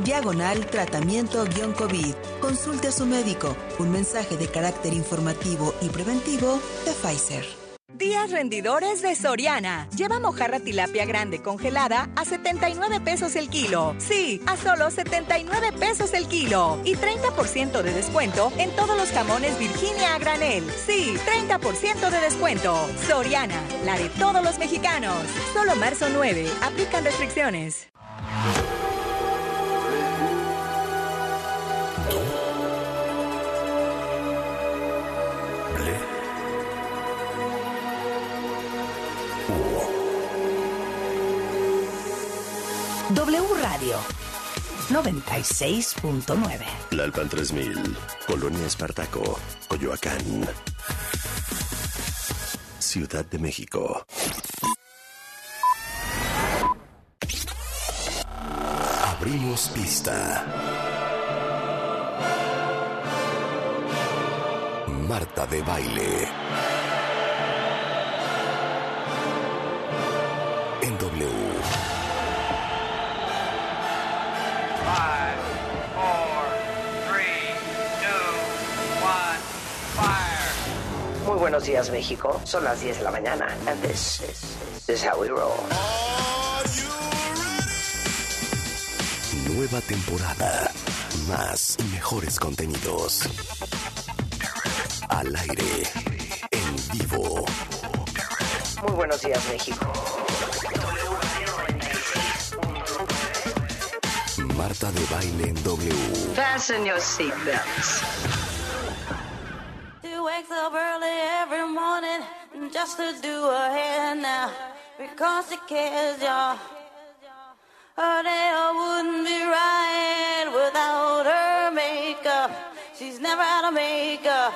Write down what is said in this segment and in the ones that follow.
diagonal tratamiento-covid. Consulte a su médico. Un mensaje de carácter informativo y preventivo de Pfizer. Días rendidores de Soriana. Lleva mojarra tilapia grande congelada a 79 pesos el kilo. Sí, a solo 79 pesos el kilo. Y 30% de descuento en todos los jamones Virginia a granel. Sí, 30% de descuento. Soriana, la de todos los mexicanos. Solo marzo 9. Aplican restricciones. Radio 96.9. Lalpan 3000, Colonia Espartaco, Coyoacán. Ciudad de México. Abrimos pista. Marta de baile. En W. buenos días, México. Son las 10 de la mañana. And this is, this is how we roll. Nueva temporada. Más y mejores contenidos. Al aire. En vivo. Muy buenos días, México. Marta de baile en W. Fasten your seatbelts. Wakes up early every morning just to do her hair now because she cares, y'all. Her day wouldn't be right without her makeup. She's never out of makeup.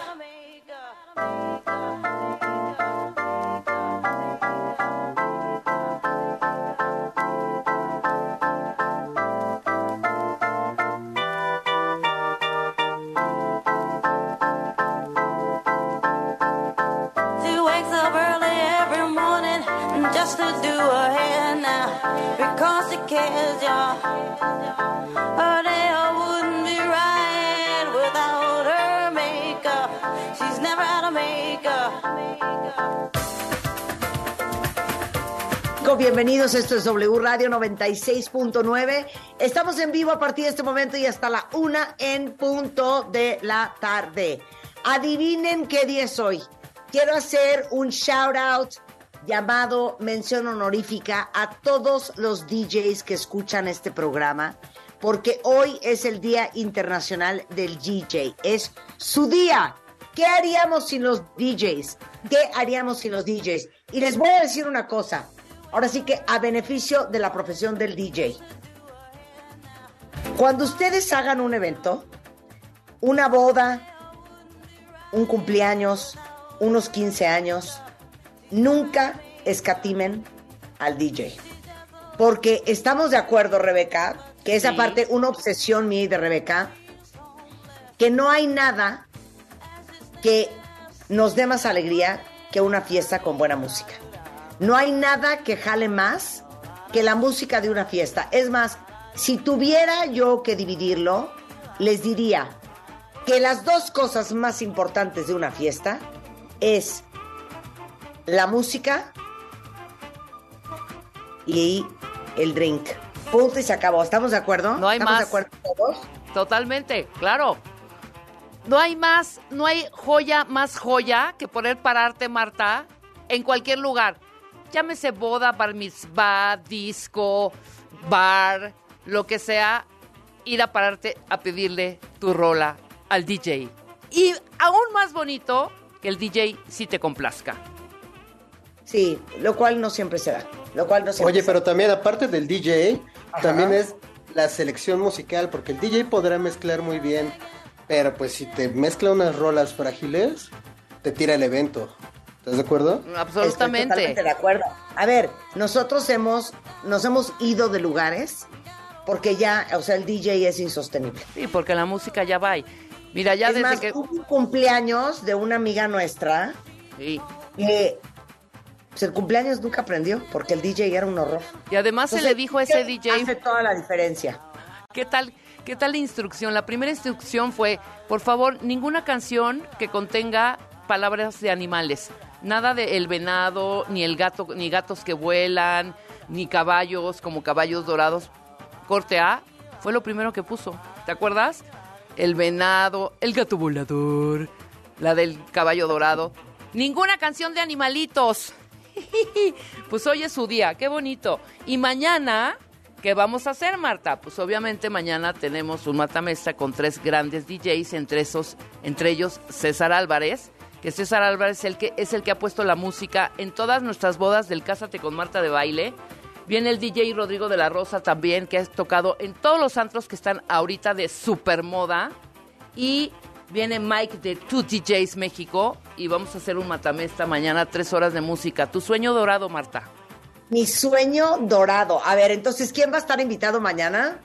Bienvenidos, esto es W Radio 96.9. Estamos en vivo a partir de este momento y hasta la una en punto de la tarde. Adivinen qué día es hoy. Quiero hacer un shout out llamado mención honorífica a todos los DJs que escuchan este programa, porque hoy es el Día Internacional del DJ. Es su día. ¿Qué haríamos sin los DJs? ¿Qué haríamos sin los DJs? Y les voy a decir una cosa. Ahora sí que a beneficio de la profesión del DJ. Cuando ustedes hagan un evento, una boda, un cumpleaños, unos 15 años, nunca escatimen al DJ. Porque estamos de acuerdo, Rebeca, que es aparte una obsesión mía y de Rebeca, que no hay nada que nos dé más alegría que una fiesta con buena música. No hay nada que jale más que la música de una fiesta. Es más, si tuviera yo que dividirlo, les diría que las dos cosas más importantes de una fiesta es la música y el drink. Punto y se acabó. ¿Estamos de acuerdo? No hay ¿Estamos más. de acuerdo todos? Totalmente, claro. No hay más, no hay joya más joya que poder pararte, Marta, en cualquier lugar. Llámese boda, bar mitzvah, disco, bar, lo que sea, ir a pararte a pedirle tu rola al DJ. Y aún más bonito que el DJ sí te complazca. Sí, lo cual no siempre se da. Lo cual no siempre Oye, se pero da. también aparte del DJ, Ajá. también es la selección musical, porque el DJ podrá mezclar muy bien, pero pues si te mezcla unas rolas frágiles, te tira el evento. ¿Estás de acuerdo? Estoy Absolutamente. totalmente de acuerdo. A ver, nosotros hemos, nos hemos ido de lugares porque ya, o sea, el DJ es insostenible. Sí, porque la música ya va. y- Mira, ya es desde más, que... hubo un cumpleaños de una amiga nuestra Sí. que pues, el cumpleaños nunca aprendió porque el DJ era un horror. Y además se le dijo a ese ¿qué DJ Hace toda la diferencia. ¿Qué tal, ¿Qué tal la instrucción? La primera instrucción fue, por favor, ninguna canción que contenga palabras de animales. Nada de el venado, ni el gato, ni gatos que vuelan, ni caballos como caballos dorados. Corte A fue lo primero que puso. ¿Te acuerdas? El venado, el gato volador, la del caballo dorado. Ninguna canción de animalitos. pues hoy es su día, qué bonito. Y mañana, ¿qué vamos a hacer, Marta? Pues obviamente mañana tenemos un matamesta con tres grandes DJs, entre esos, entre ellos César Álvarez, que César Álvarez es el que es el que ha puesto la música en todas nuestras bodas del Cásate con Marta de baile. Viene el DJ Rodrigo de la Rosa también, que ha tocado en todos los antros que están ahorita de super moda. Y viene Mike de Two DJs México y vamos a hacer un matamesta mañana, tres horas de música. Tu sueño dorado, Marta. Mi sueño dorado. A ver, entonces, ¿quién va a estar invitado mañana?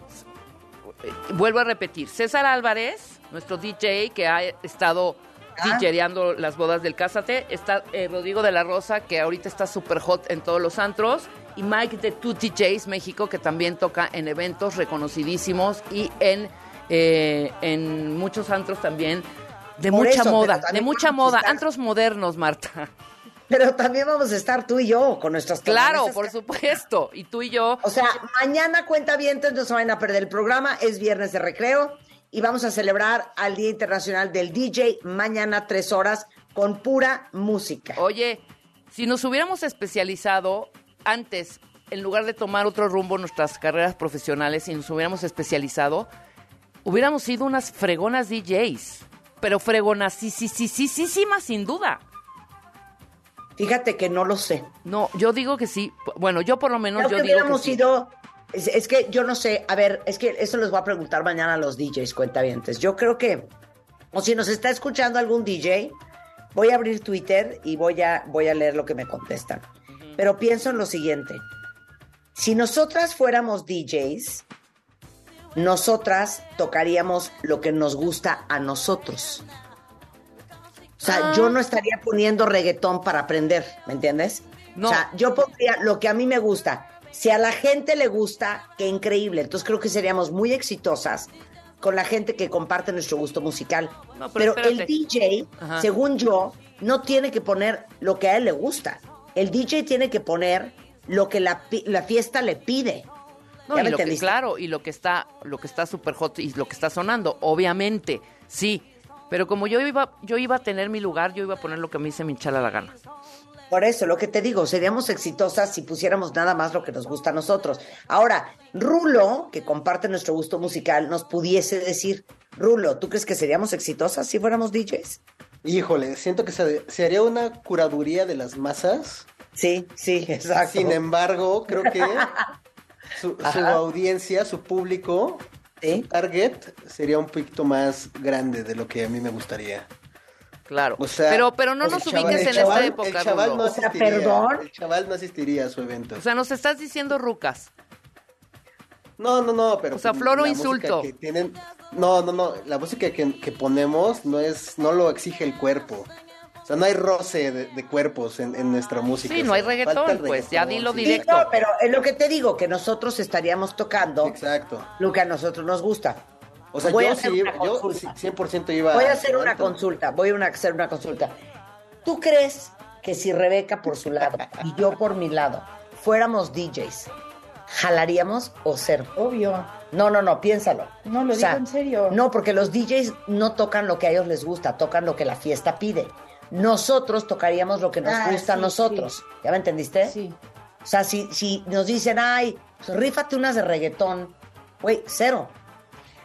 Vuelvo a repetir, César Álvarez, nuestro DJ que ha estado Ah. DJeando las bodas del Cásate, está eh, Rodrigo de la Rosa, que ahorita está super hot en todos los antros, y Mike de Two DJs México, que también toca en eventos reconocidísimos y en, eh, en muchos antros también de Por mucha eso, moda, de mucha moda, estar- antros modernos, Marta. Pero también vamos a estar tú y yo con nuestras Claro, por supuesto, y tú y yo. O sea, mañana cuenta bien, entonces no se vayan a perder el programa. Es viernes de recreo y vamos a celebrar al Día Internacional del DJ mañana tres horas con pura música. Oye, si nos hubiéramos especializado antes, en lugar de tomar otro rumbo nuestras carreras profesionales, si nos hubiéramos especializado, hubiéramos sido unas fregonas DJs. Pero fregonas, sí, sí, sí, sí, sí, sí, más sin duda. Fíjate que no lo sé. No, yo digo que sí. Bueno, yo por lo menos Creo yo que digo que hubiéramos sí. sido. Es, es que yo no sé, a ver, es que eso les voy a preguntar mañana a los DJs, cuentavientes. Yo creo que, o si nos está escuchando algún DJ, voy a abrir Twitter y voy a, voy a leer lo que me contestan. Pero pienso en lo siguiente. Si nosotras fuéramos DJs, nosotras tocaríamos lo que nos gusta a nosotros. O sea, Ah. yo no estaría poniendo reggaetón para aprender, ¿me entiendes? No. O sea, yo pondría lo que a mí me gusta. Si a la gente le gusta, qué increíble. Entonces creo que seríamos muy exitosas con la gente que comparte nuestro gusto musical. No, pero pero el. DJ, Ajá. según yo, no tiene que poner lo que a él le gusta. El DJ tiene que poner lo que la, la fiesta le pide. No, ¿Ya y me lo que, claro, y lo que está, lo que está super hot y lo que está sonando, obviamente, sí. Pero como yo iba, yo iba a tener mi lugar, yo iba a poner lo que a mí se me hinchara la gana. Por eso, lo que te digo, seríamos exitosas si pusiéramos nada más lo que nos gusta a nosotros. Ahora, Rulo, que comparte nuestro gusto musical, nos pudiese decir, Rulo, ¿tú crees que seríamos exitosas si fuéramos DJs? Híjole, siento que se, se haría una curaduría de las masas. Sí, sí, exacto. Sin embargo, creo que su, su audiencia, su público, Sí. target sería un poquito más grande de lo que a mí me gustaría. Claro. O sea, pero, pero no nos chaval- ubiques en chaval- esta época, El chaval no Rulo. O sea, asistiría. perdón. El chaval no asistiría a su evento. O sea, nos estás diciendo rucas. No, no, no, pero... O sea, pues, flor o la música insulto. que tienen... No, no, no, la música que, que ponemos no es, no lo exige el cuerpo. O sea, no hay roce de, de cuerpos en, en nuestra música. Sí, O no hay reggaetón, pues, ya dilo sí. Sí, directo. no, pero es lo que te digo, que nosotros estaríamos tocando Exacto. lo que a nosotros nos gusta. O sea, Voy a yo hacer sí, una yo consulta. sí, 100% iba Voy a hacer una consulta, voy a hacer una consulta. ¿Tú crees que si Rebeca por su lado y yo por mi lado fuéramos DJs, jalaríamos o cero? Obvio. No, no, no, piénsalo. No, lo O sea, digo en serio. No, porque los DJs no tocan lo que a ellos les gusta, tocan lo que la fiesta pide. Nosotros tocaríamos lo que nos Ah, gusta a sí, nosotros. ¿Ya me entendiste? Sí. O sea, si, si nos dicen, ay, pues, rífate unas de reggaetón, güey, cero.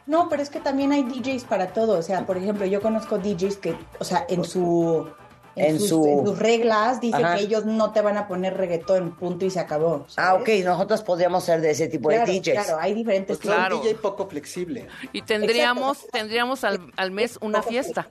No, pero es que también hay DJs para todo. O sea, por ejemplo, yo conozco DJs que, o sea, en su. En sus, su- en sus reglas dice Ajá. que ellos no te van a poner reggaetón, punto y se acabó. Ah, ok, nosotros podríamos ser de ese tipo Claro, de DJs. claro, hay diferentes Pues Claro. un DJ poco flexible. Y tendríamos, tendríamos al, al mes una fiesta.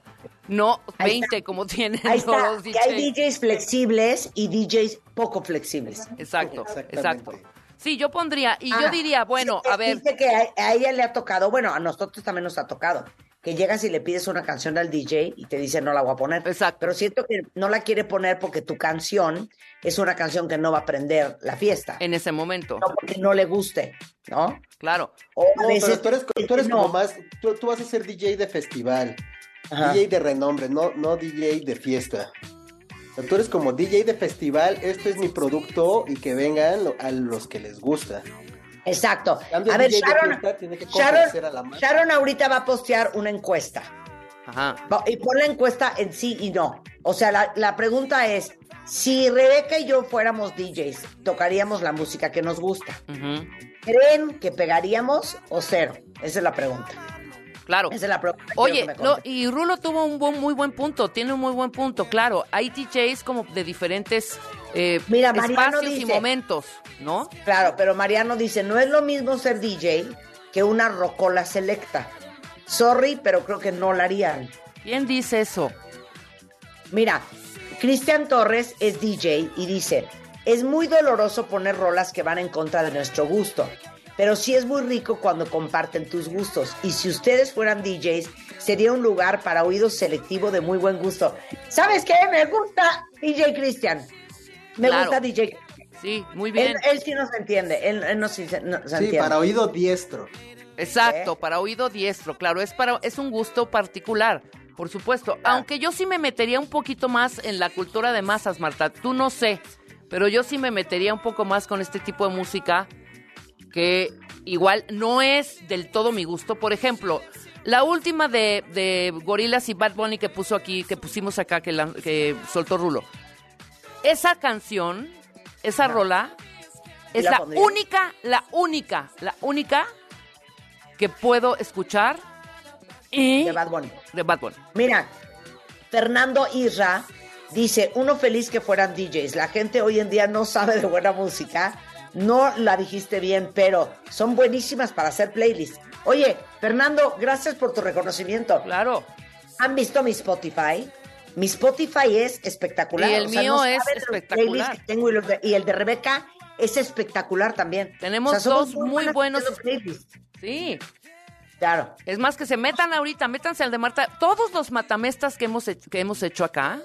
No Ahí 20 como tienen Ahí todos está, los que hay DJs. DJs flexibles y DJs poco flexibles. Exacto, exacto. Sí, yo pondría, y yo Ah, diría, bueno, dice- a ver, Dice que a, a ella le ha tocado, bueno, a nosotros también nos ha tocado, que llegas y le pides una canción al DJ y te dice no la voy a poner. Exacto. Pero siento que no la quiere poner porque tu canción es una canción que no va a prender la fiesta. En ese momento. No porque no le guste, ¿no? Claro. O a No, veces pero tú eres, tú eres no. como más, tú, tú vas a ser DJ de festival, Ajá. DJ de renombre, no, no DJ de fiesta. Tú eres como DJ de festival, este es mi producto y que vengan a los que les gusta. Exacto. A ver, Sharon, fiesta tiene que Sharon, a la. Sharon ahorita va a postear una encuesta. Ajá. Y pon la encuesta en sí y no. O sea, la, la pregunta es, si Rebeca y yo fuéramos DJs, tocaríamos la música que nos gusta. ¿Creen que pegaríamos o cero? Esa es la pregunta. Claro. Esa es la pregunta. Oye, no, y Rulo tuvo un buen, muy buen punto, tiene un muy buen punto, claro. Hay DJs como de diferentes eh, Mira, Mariano espacios y dice- momentos, ¿no? Claro, pero Mariano dice, no es lo mismo ser DJ que una rocola selecta. Sorry, pero creo que no la harían. ¿Quién dice eso? Mira, Cristian Torres es DJ y dice, es muy doloroso poner rolas que van en contra de nuestro gusto, pero sí es muy rico cuando comparten tus gustos. Y si ustedes fueran DJs, sería un lugar para oídos selectivo de muy buen gusto. ¿Sabes qué? Me gusta DJ Cristian. Me Claro. gusta DJ. Sí, muy Él, bien. él sí nos entiende. Él, él nos, nos Sí, entiende. para oído diestro. Exacto, para oído diestro, claro, es para es un gusto particular, por supuesto. Aunque yo sí me metería un poquito más en la cultura de masas, Marta. Tú no sé, pero yo sí me metería un poco más con este tipo de música que igual no es del todo mi gusto. Por ejemplo, la última de, de Gorillaz y Bad Bunny que puso aquí, que pusimos acá, que, la- que soltó Rulo. Esa canción, esa rola, ¿Y es la única, la única, la única que puedo escuchar y De Bad Bunny. de Bad Bunny. Mira, Fernando Isra dice, uno feliz que fueran DJs. La gente hoy en día no sabe de buena música. No la dijiste bien, pero son buenísimas para hacer playlists. Oye, Fernando, gracias por tu reconocimiento. Claro. ¿Han visto mi Spotify? Mi Spotify es espectacular. Y el mío es saben los espectacular. que tengo y, los de- y el de Rebeca es espectacular también. Tenemos O sea, dos muy buenas buenos-. Sí. Claro. Es más, que se metan ahorita, métanse al de Marta. Todos los matamestas que hemos hecho, que hemos hecho acá,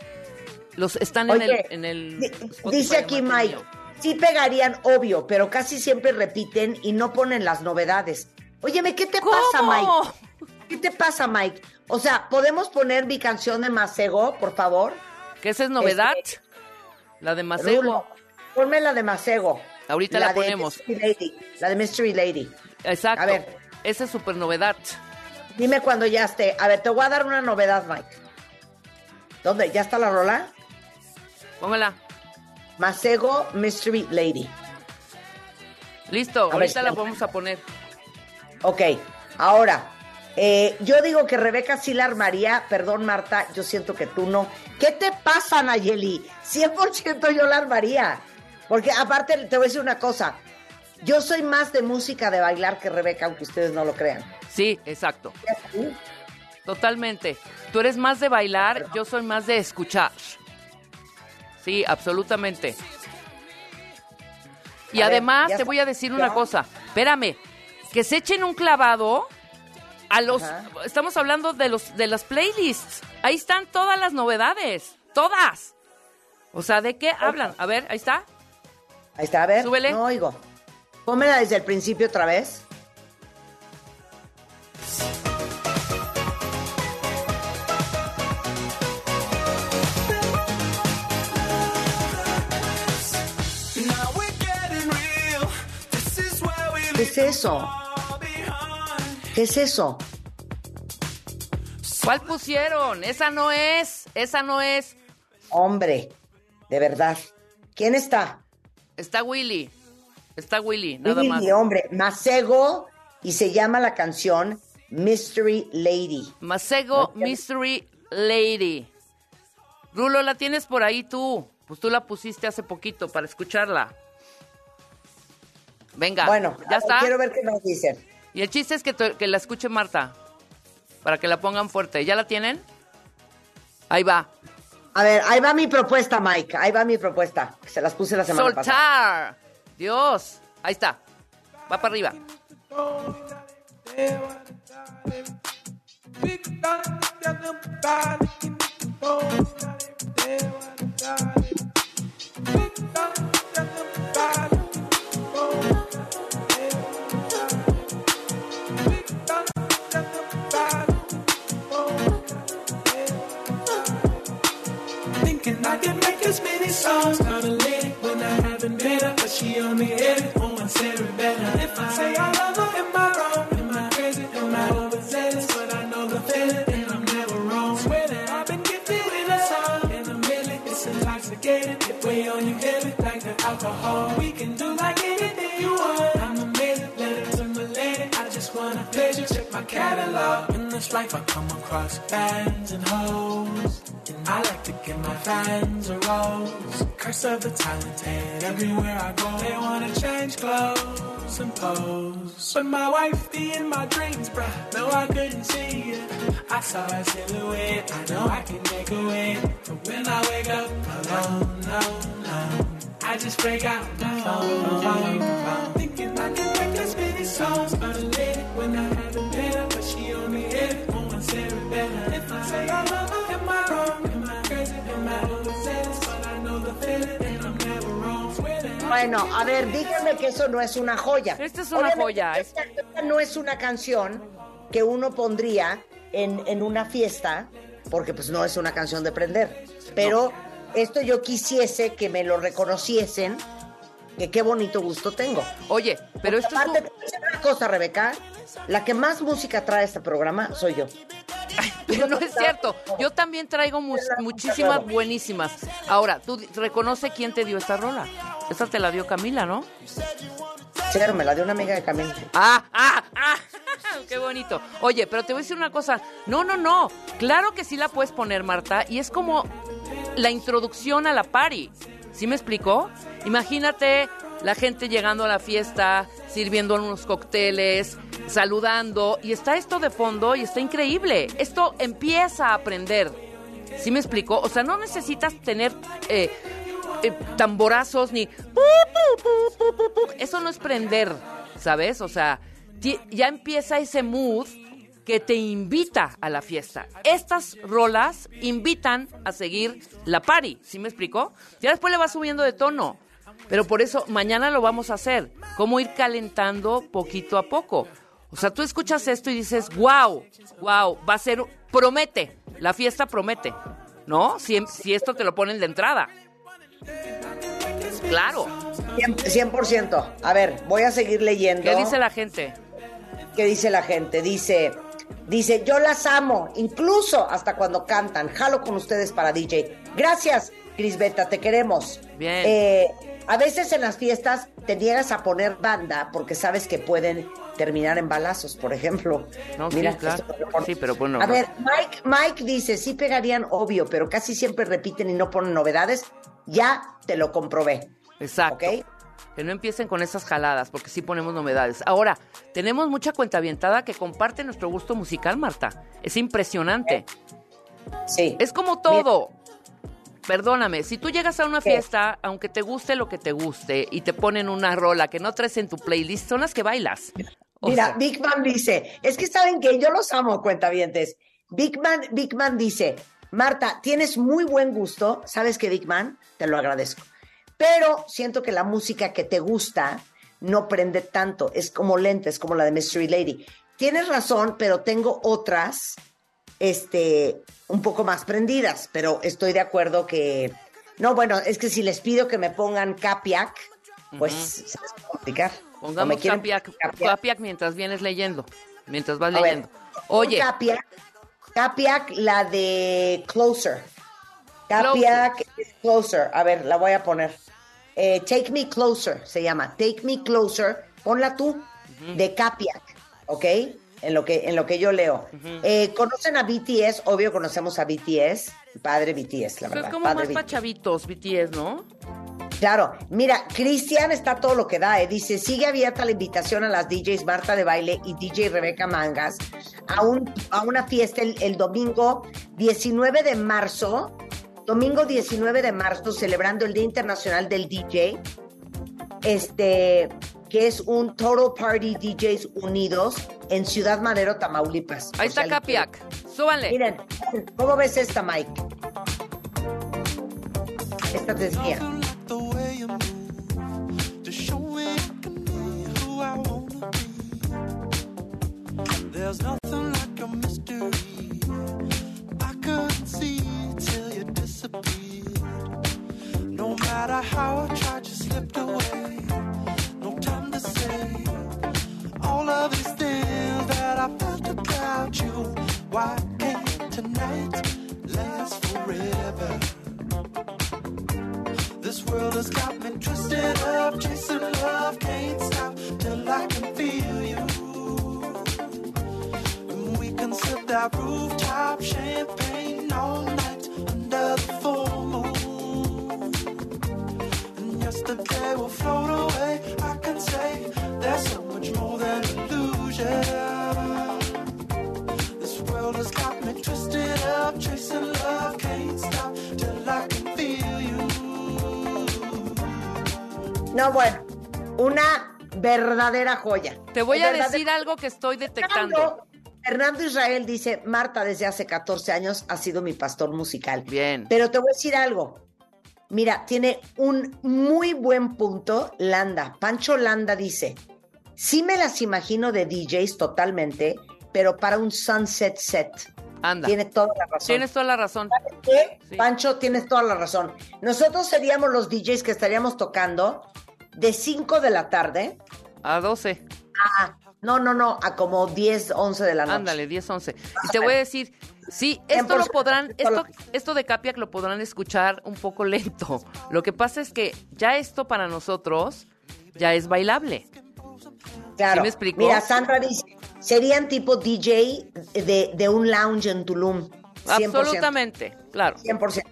los están en el, en dice aquí Mike, mío. sí pegarían, obvio, pero casi siempre repiten y no ponen las novedades. Óyeme, ¿qué te pasa. Mike? ¿Qué te pasa, Mike? O sea, ¿podemos poner mi canción de Macego, por favor? ¿Que esa es novedad? Este, la de Macego. Rulo, ponme la de Macego. Ahorita la de ponemos. Mystery Lady, la de Mystery Lady. Exacto. A ver. Esa es súper novedad. Dime cuando ya esté. A ver, te voy a dar una novedad, Mike. ¿Dónde? ¿Ya está la rola? Póngala. Macego Mystery Lady. Listo, ahorita la vamos a poner. Ok, ahora, eh, yo digo que Rebeca sí la armaría, perdón Marta, yo siento que tú no. ¿Qué te pasa, Nayeli? 100% yo la armaría. Porque aparte, te voy a decir una cosa, yo soy más de música de bailar que Rebeca, aunque ustedes no lo crean. Sí, exacto. Totalmente. Tú eres más de bailar, yo soy más de escuchar. Sí, absolutamente. Y A además te voy a decir una cosa. Espérame, que se echen un clavado a los Ajá. estamos hablando de los de las playlists. Ahí están todas las novedades, todas. O sea, ¿de qué hablan? A ver, ahí está. Ahí está, a ver. Súbele. No oigo. Pónmela desde el principio otra vez. ¿Qué es eso? ¿Qué es eso? ¿Cuál pusieron? Esa no es, esa no es. Hombre, de verdad. ¿Quién está? Está Willy. Está Willy, nada Willy, más. hombre, Macego y se llama la canción Mystery Lady. Masego No, Mystery Lady. Rulo, la tienes por ahí tú. Pues tú la pusiste hace poquito para escucharla. Venga, Bueno, ya ver, está. quiero ver qué nos dicen. Y el chiste es que, te- que la escuche Marta. Para que la pongan fuerte. ¿Ya la tienen? Ahí va. A ver, ahí va mi propuesta, Mike. Ahí va mi propuesta. Se las puse la semana pasada. Soltar. Dios. Ahí está. Va para arriba. Catalog. In this life, I come across fans and hoes. And I like to give my fans a rose. Curse of the talented. Everywhere I go, they wanna change clothes and pose. But my wife be in my dreams, bruh. No, I couldn't see it. I saw a silhouette. I know I can make a way. But when I wake up alone, no, no. I just break out my phone, phone, phone. Thinking I can make as many songs a lady when I Bueno, a ver, díganme que eso no es una joya. Esta es una joya. Esta, esta no es una canción que uno pondría en, en una fiesta, porque pues no es una canción de prender. Pero esto yo quisiese que me lo reconociesen, que qué bonito gusto tengo. Oye, pero esto es Aparte, decir una cosa, Rebeca, la que más música trae este programa soy yo. Pero no es cierto. Yo también traigo mu- muchísimas buenísimas. Ahora, tú reconoce quién te dio esta rola. Esta te la dio Camila, ¿no? Cero, me la dio una amiga de Camila. Ah, ah, ah. Qué bonito. Oye, pero te voy a decir una cosa. No, no, no. Claro que sí la puedes poner, Marta. Y es como la introducción a la party. ¿Sí me explicó? Imagínate la gente llegando a la fiesta, sirviendo unos cócteles, saludando. Y está esto de fondo y está increíble. Esto empieza a aprender. ¿Sí me explicó? O sea, no necesitas tener eh, eh, tamborazos ni... Eso no es prender, ¿sabes? O sea, ya empieza ese mood que te invita a la fiesta. Estas rolas invitan a seguir la party, ¿sí me explicó? Ya después le vas subiendo de tono. Pero por eso mañana lo vamos a hacer. Cómo ir calentando poquito a poco. O sea, tú escuchas esto y dices, wow, wow, va a ser, promete, la fiesta promete, ¿no? Si, si esto te lo ponen de entrada. Claro. 100%, 100%. A ver, voy a seguir leyendo. ¿Qué dice la gente? ¿Qué dice la gente? Dice, dice, yo las amo, incluso hasta cuando cantan. Jalo con ustedes para DJ. Gracias, Cris Beta, te queremos. Bien. Eh, a veces en las fiestas te niegas a poner banda porque sabes que pueden terminar en balazos, por ejemplo. No, sí, Mira, claro. lo pone. Sí, pero bueno. A no. ver, Mike, Mike dice, sí pegarían, obvio, pero casi siempre repiten y no ponen novedades. Ya te lo comprobé. Exacto. ¿Ok? Que no empiecen con esas jaladas, porque sí ponemos novedades. Ahora, tenemos mucha cuenta avientada que comparte nuestro gusto musical, Marta. Es impresionante. Sí. Es como todo. Perdóname, si tú llegas a una fiesta, aunque te guste lo que te guste, y te ponen una rola que no traes en tu playlist, son las que bailas. O Mira, sea, Big Man dice, es que saben que yo los amo, cuentavientes. Big Man, Big Man dice, Marta, tienes muy buen gusto, ¿sabes qué, Big Man? Te lo agradezco. Pero siento que la música que te gusta no prende tanto, es como lenta, es como la de Mystery Lady. Tienes razón, pero tengo otras, este, un poco más prendidas, pero estoy de acuerdo que, no, bueno, es que si les pido que me pongan Capiac, pues se les va a complicar. ¿O me pongamos quieren Capiac, Capiac? Mientras vienes leyendo, mientras vas A ver, leyendo. Oye, Capiac, Capiac, la de Closer. Capiac es Closer. A ver, la voy a poner. Eh, Take Me Closer se llama. Take Me Closer. Ponla tú. De Capiac. ¿Ok? En lo que, en lo que yo leo. Eh, ¿Conocen a BTS? Obvio conocemos a BTS. Padre BTS, la pues verdad. es como Padre más BTS. para chavitos, BTS, ¿no? Claro, mira, Cristian está todo lo que da, ¿eh? dice, sigue abierta la invitación a las DJs Marta de Baile y DJ Rebeca Mangas a, un, a una fiesta el, el domingo 19 de marzo, domingo 19 de marzo, celebrando el Día Internacional del DJ, este, que es un Total Party DJs Unidos en Ciudad Madero, Tamaulipas. Ahí está Capiac. Súbanle. Miren, ¿cómo ves esta, Mike? Esta te wanna be. There's nothing like a mystery. I couldn't see till you disappeared. No matter how I tried, you slipped away. To all of these things that I felt about you. Why can't tonight last forever? This world has got me twisted up, chasing love, can't stop till I can feel you. And we can sip that rooftop champagne all night under the full moon. And yesterday will float away. No, bueno, una verdadera joya. Te voy a verdadera- decir algo que estoy detectando. Fernando, Fernando Israel dice, Marta desde hace 14 años ha sido mi pastor musical. Bien. Pero te voy a decir algo. Mira, tiene un muy buen punto Landa. Pancho Landa dice, sí me las imagino de DJs totalmente, pero para un sunset set. Anda. Tiene toda la razón. Tienes toda la razón. ¿Qué? Pancho, tienes toda la razón. Nosotros seríamos los DJs que estaríamos tocando de 5 de la tarde A 12. a, no, no, no, a como 10, 11 de la noche. Ándale, 10, 11. Y te voy a decir, sí, esto lo 100%, podrán, esto, esto de Capiac lo podrán escuchar un poco lento. Lo que pasa es que ya esto para nosotros ya es bailable. Claro. ¿Sí me explicó? Mira, Sandra dice, serían tipo DJ de, de un lounge en Tulum. 100%. Absolutamente, claro. 100%.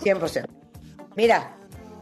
100%. Mira,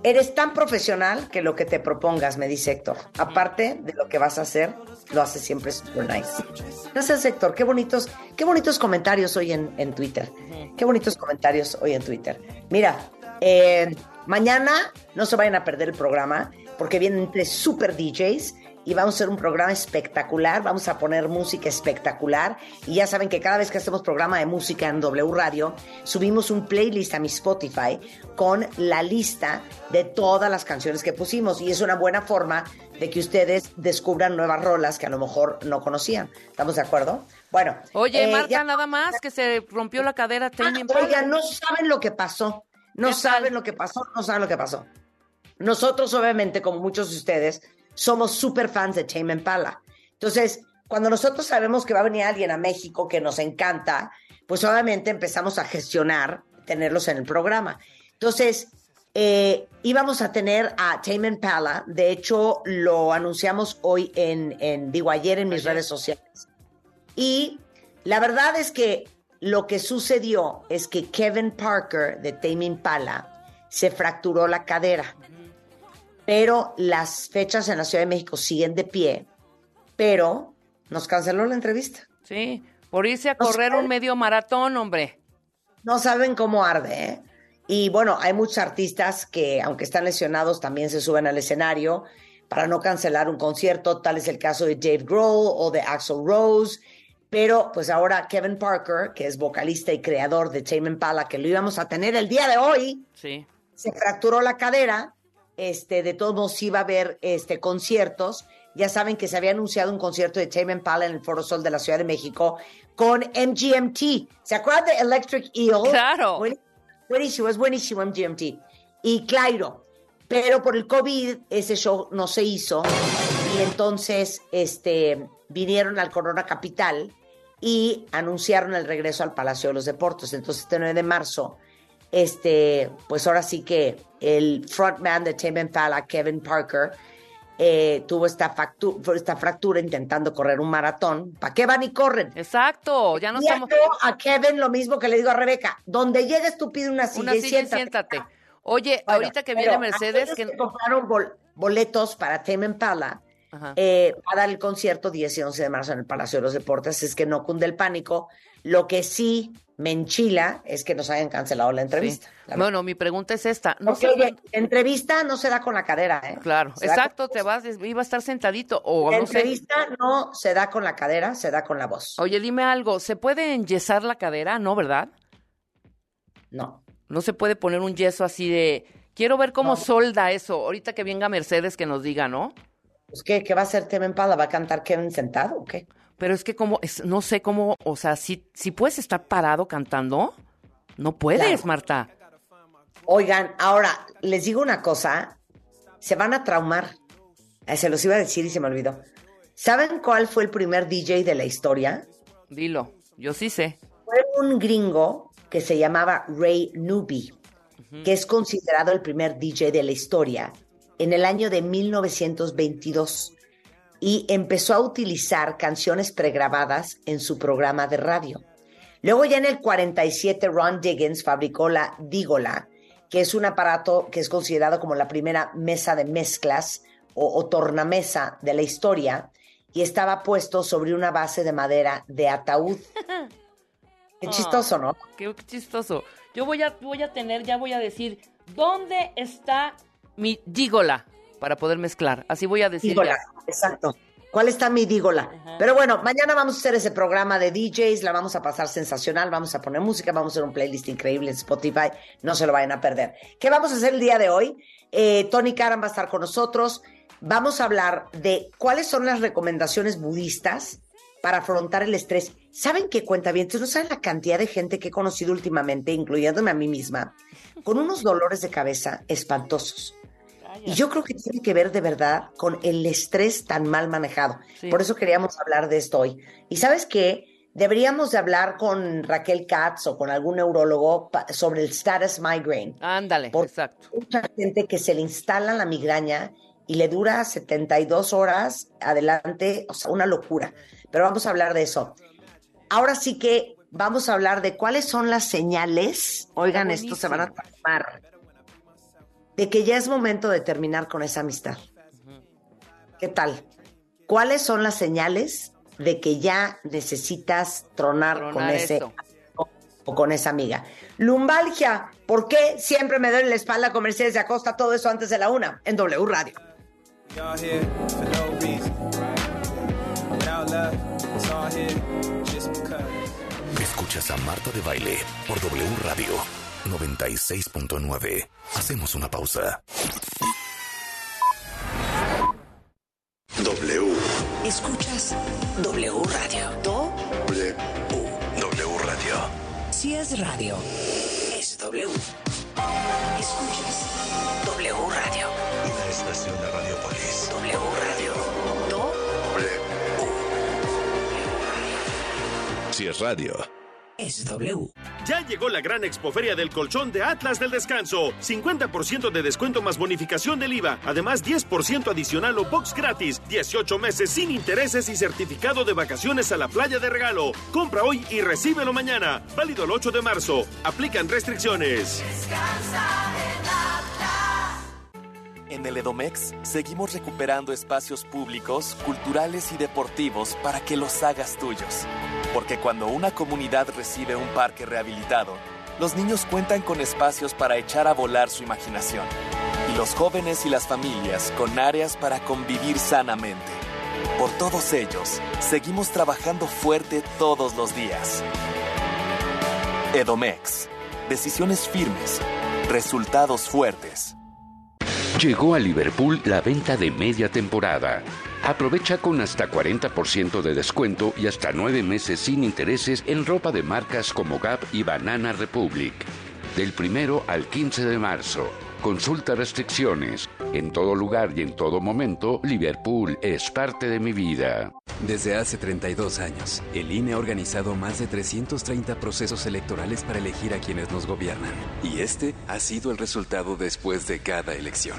eres tan profesional que lo que te propongas, me dice Héctor. Aparte de lo que vas a hacer, lo haces siempre super nice. Gracias, Héctor. Qué bonitos, qué bonitos comentarios hoy en, en Twitter. Qué bonitos comentarios hoy en Twitter. Mira, eh, mañana no se vayan a perder el programa porque vienen tres super DJs y vamos a hacer un programa espectacular, vamos a poner música espectacular y ya saben que cada vez que hacemos programa de música en W Radio, subimos un playlist a mi Spotify con la lista de todas las canciones que pusimos y es una buena forma de que ustedes descubran nuevas rolas que a lo mejor no conocían. ¿Estamos de acuerdo? Bueno. Oye, eh, Marta, ya- nada más que se rompió la cadera Impala. Oigan, no saben lo que pasó. No saben lo que pasó, no saben lo que pasó. Nosotros, obviamente, como muchos de ustedes, somos súper fans de Tame Impala. Entonces, cuando nosotros sabemos que va a venir alguien a México que nos encanta, pues obviamente empezamos a gestionar tenerlos en el programa. Entonces, eh, íbamos a tener a Tame Impala. De hecho, lo anunciamos hoy en, en digo, ayer en mis redes sociales. Y la verdad es que lo que sucedió es que Kevin Parker de Tame Impala se fracturó la cadera. Pero las fechas en la Ciudad de México siguen de pie. Pero nos canceló la entrevista. Sí, por irse a correr un medio maratón, hombre. No saben cómo arde, ¿eh? Y bueno, hay muchos artistas que, aunque están lesionados, también se suben al escenario para no cancelar un concierto. Tal es el caso de Dave Grohl o de Axel Rose. Pero pues ahora Kevin Parker, que es vocalista y creador de Tame Impala, que lo íbamos a tener el día de hoy, Sí. se fracturó la cadera. Este, de todos modos iba a haber este, conciertos. Ya saben que se había anunciado un concierto de Tame Impala en el Foro Sol de la Ciudad de México con MGMT. ¿Se acuerdan de Electric Eel? Claro. Buen- Buenísimo, es buenísimo MGMT. Y claro, pero por el COVID ese show no se hizo y entonces este, vinieron al Corona Capital y anunciaron el regreso al Palacio de los Deportes. Entonces, este 9 de marzo, este, pues ahora sí que el frontman de Tame Impala, Kevin Parker, eh, tuvo esta, esta fractura intentando correr un maratón. ¿Para qué van y corren? Exacto, ya no Y estamos... a Kevin lo mismo que le digo a Rebeca. Donde llegues tú pide una silla, Una y silla siéntate. siéntate. Oye, Bueno, ahorita que viene Mercedes, que... que compraron bol- boletos para Tame Impala, eh, va a dar el concierto 10 y 11 de marzo en el Palacio de los Deportes, es que no cunde el pánico. Lo que sí me enchila es que nos hayan cancelado la entrevista. Sí. Bueno, mi pregunta es esta. No oye, entrevista no se da con la cadera, ¿eh? Claro, exacto, te vas, iba a estar sentadito o La no sé. entrevista no se da con la cadera, se da con la voz. Oye, dime algo, ¿se puede enyesar la cadera? No, ¿verdad? No. No se puede poner un yeso así de... Quiero ver cómo solda eso. Ahorita que venga Mercedes que nos diga, ¿no? Pues, ¿qué, ¿Qué va a hacer Kevin Pala? ¿Va a cantar Kevin sentado o qué? Pero es que como, es- no sé cómo, o sea, si, si puedes estar parado cantando, no puedes, Claro. Marta. Oigan, ahora, les digo una cosa, se van a traumar. Eh, se los iba a decir y se me olvidó. ¿Saben cuál fue el primer DJ de la historia? Dilo, yo sí sé. Fue un gringo que se llamaba Ray Newby, que es considerado el primer DJ de la historia en el año de 1922 y empezó a utilizar canciones pregrabadas en su programa de radio. Luego ya en el 47 Ron Diggins fabricó la Digola, que es un aparato que es considerado como la primera mesa de mezclas o, o tornamesa de la historia y estaba puesto sobre una base de madera de ataúd. Qué chistoso, ¿no? Qué chistoso. Yo voy a, voy a tener, ya voy a decir, ¿dónde está mi dígola? Para poder mezclar. Así voy a decir Dígola, ya. exacto. ¿Cuál está mi dígola? Pero bueno, mañana vamos a hacer ese programa de DJs, la vamos a pasar sensacional, vamos a poner música, vamos a hacer un playlist increíble en Spotify, no se lo vayan a perder. ¿Qué vamos a hacer el día de hoy? Eh, Tony Karam va a estar con nosotros, vamos a hablar de cuáles son las recomendaciones budistas para afrontar el estrés. ¿Saben qué cuenta bien? no saben la cantidad de gente que he conocido últimamente, incluyéndome a mí misma, con unos dolores de cabeza espantosos. Y yo creo que tiene que ver de verdad con el estrés tan mal manejado. Sí. Por eso queríamos hablar de esto hoy. Y sabes qué? Deberíamos de hablar con Raquel Katz o con algún neurólogo sobre el status migraine. Ándale, exacto. Mucha gente que se le instala la migraña y le dura 72 horas adelante, o sea, una locura. Pero vamos a hablar de eso. Ahora sí que vamos a hablar de cuáles son las señales. Oigan, esto se van a tomar. De que ya es momento de terminar con esa amistad. ¿Qué tal? ¿Cuáles son las señales de que ya necesitas tronar, con ese amigo o con esa amiga? Lumbalgia, ¿por qué siempre me duele la espalda con Mercedes de Acosta? Todo eso antes de la una en W Radio. Escuchas a Marta de Baile por W Radio 96.9. Hacemos una pausa. W. Escuchas W Radio. Do W. W Radio. si es radio. Es W. Escuchas W Radio. Una estación de Radiopolis. W Radio. Do Si es radio. Es W. Ya llegó la gran expoferia del colchón de Atlas del Descanso. 50% de descuento más bonificación del IVA. Además, 10% adicional o box gratis. 18 meses sin intereses y certificado de vacaciones a la playa de regalo. Compra hoy y recíbelo mañana. Válido el 8 de marzo. Aplican restricciones. En el Edomex seguimos recuperando espacios públicos, culturales y deportivos para que los hagas tuyos. Porque cuando una comunidad recibe un parque rehabilitado, los niños cuentan con espacios para echar a volar su imaginación. Y los jóvenes y las familias con áreas para convivir sanamente. Por todos ellos, seguimos trabajando fuerte todos los días. Edomex. Decisiones firmes. Resultados fuertes. Llegó a Liverpool la venta de media temporada. Aprovecha con hasta 40% de descuento y hasta 9 meses sin intereses en ropa de marcas como Gap y Banana Republic. Del primero al 15 de marzo. Consulta restricciones. En todo lugar y en todo momento, Liverpool es parte de mi vida. Desde hace 32 años, el INE ha organizado más de 330 procesos electorales para elegir a quienes nos gobiernan. Y este ha sido el resultado después de cada elección.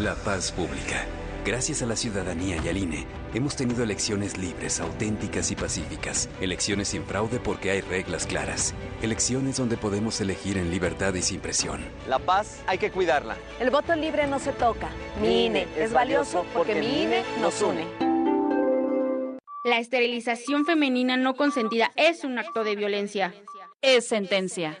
La paz pública. Gracias a la ciudadanía y al INE, Hemos tenido elecciones libres, auténticas y pacíficas. Elecciones sin fraude porque hay reglas claras. Elecciones donde podemos elegir en libertad y sin presión. La paz hay que cuidarla. El voto libre no se toca. Mi INE es valioso porque mi INE nos une. La esterilización femenina no consentida es un acto de violencia. Es sentencia.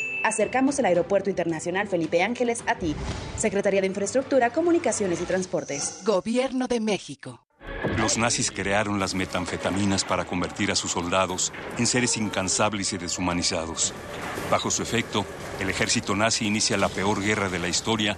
Acercamos el Aeropuerto Internacional Felipe Ángeles a ti. Secretaría de Infraestructura, Comunicaciones y Transportes. Gobierno de México. Los nazis crearon las metanfetaminas para convertir a sus soldados en seres incansables y deshumanizados. Bajo su efecto, el ejército nazi inicia la peor guerra de la historia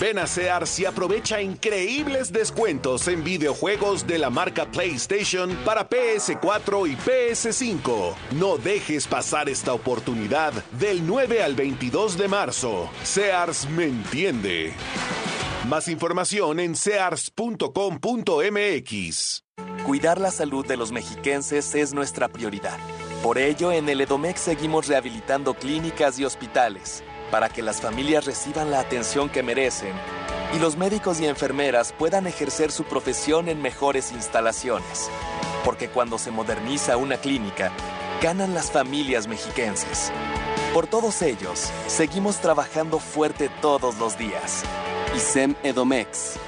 Ven a Sears y aprovecha increíbles descuentos en videojuegos de la marca PlayStation para PS4 y PS5. No dejes pasar esta oportunidad del 9 al 22 de marzo. Sears me entiende. Más información en sears.com.mx. Cuidar la salud de los mexiquenses es nuestra prioridad. Por ello, en el Edomex seguimos rehabilitando clínicas y hospitales para que las familias reciban la atención que merecen y los médicos y enfermeras puedan ejercer su profesión en mejores instalaciones. Porque cuando se moderniza una clínica, ganan las familias mexiquenses. Por todos ellos, seguimos trabajando fuerte todos los días. ISEM Edomex.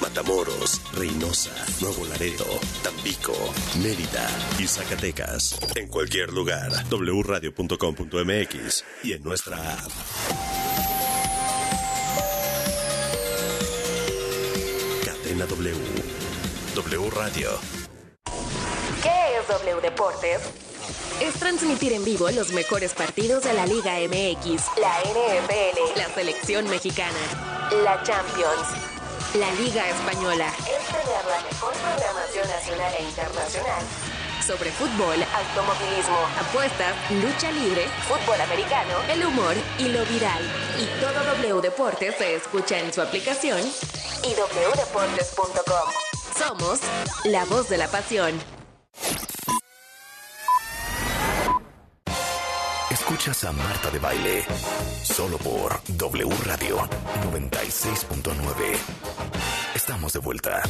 Matamoros, Reynosa, Nuevo Laredo, Tampico, Mérida y Zacatecas. En cualquier lugar, wradio.com.mx y en nuestra app. Cadena W. W Radio. ¿Qué es W Deportes? Es transmitir en vivo los mejores partidos de la Liga MX, La NFL, la selección mexicana, la Champions, la Liga Española. Es tener la mejor programación nacional e internacional sobre fútbol, automovilismo, apuestas, lucha libre, fútbol americano, el humor y lo viral. Y todo W Deportes se escucha en su aplicación y wdeportes.com. Somos la voz de la pasión. Escuchas a Marta de Baile solo por W Radio 96.9. Estamos de vuelta.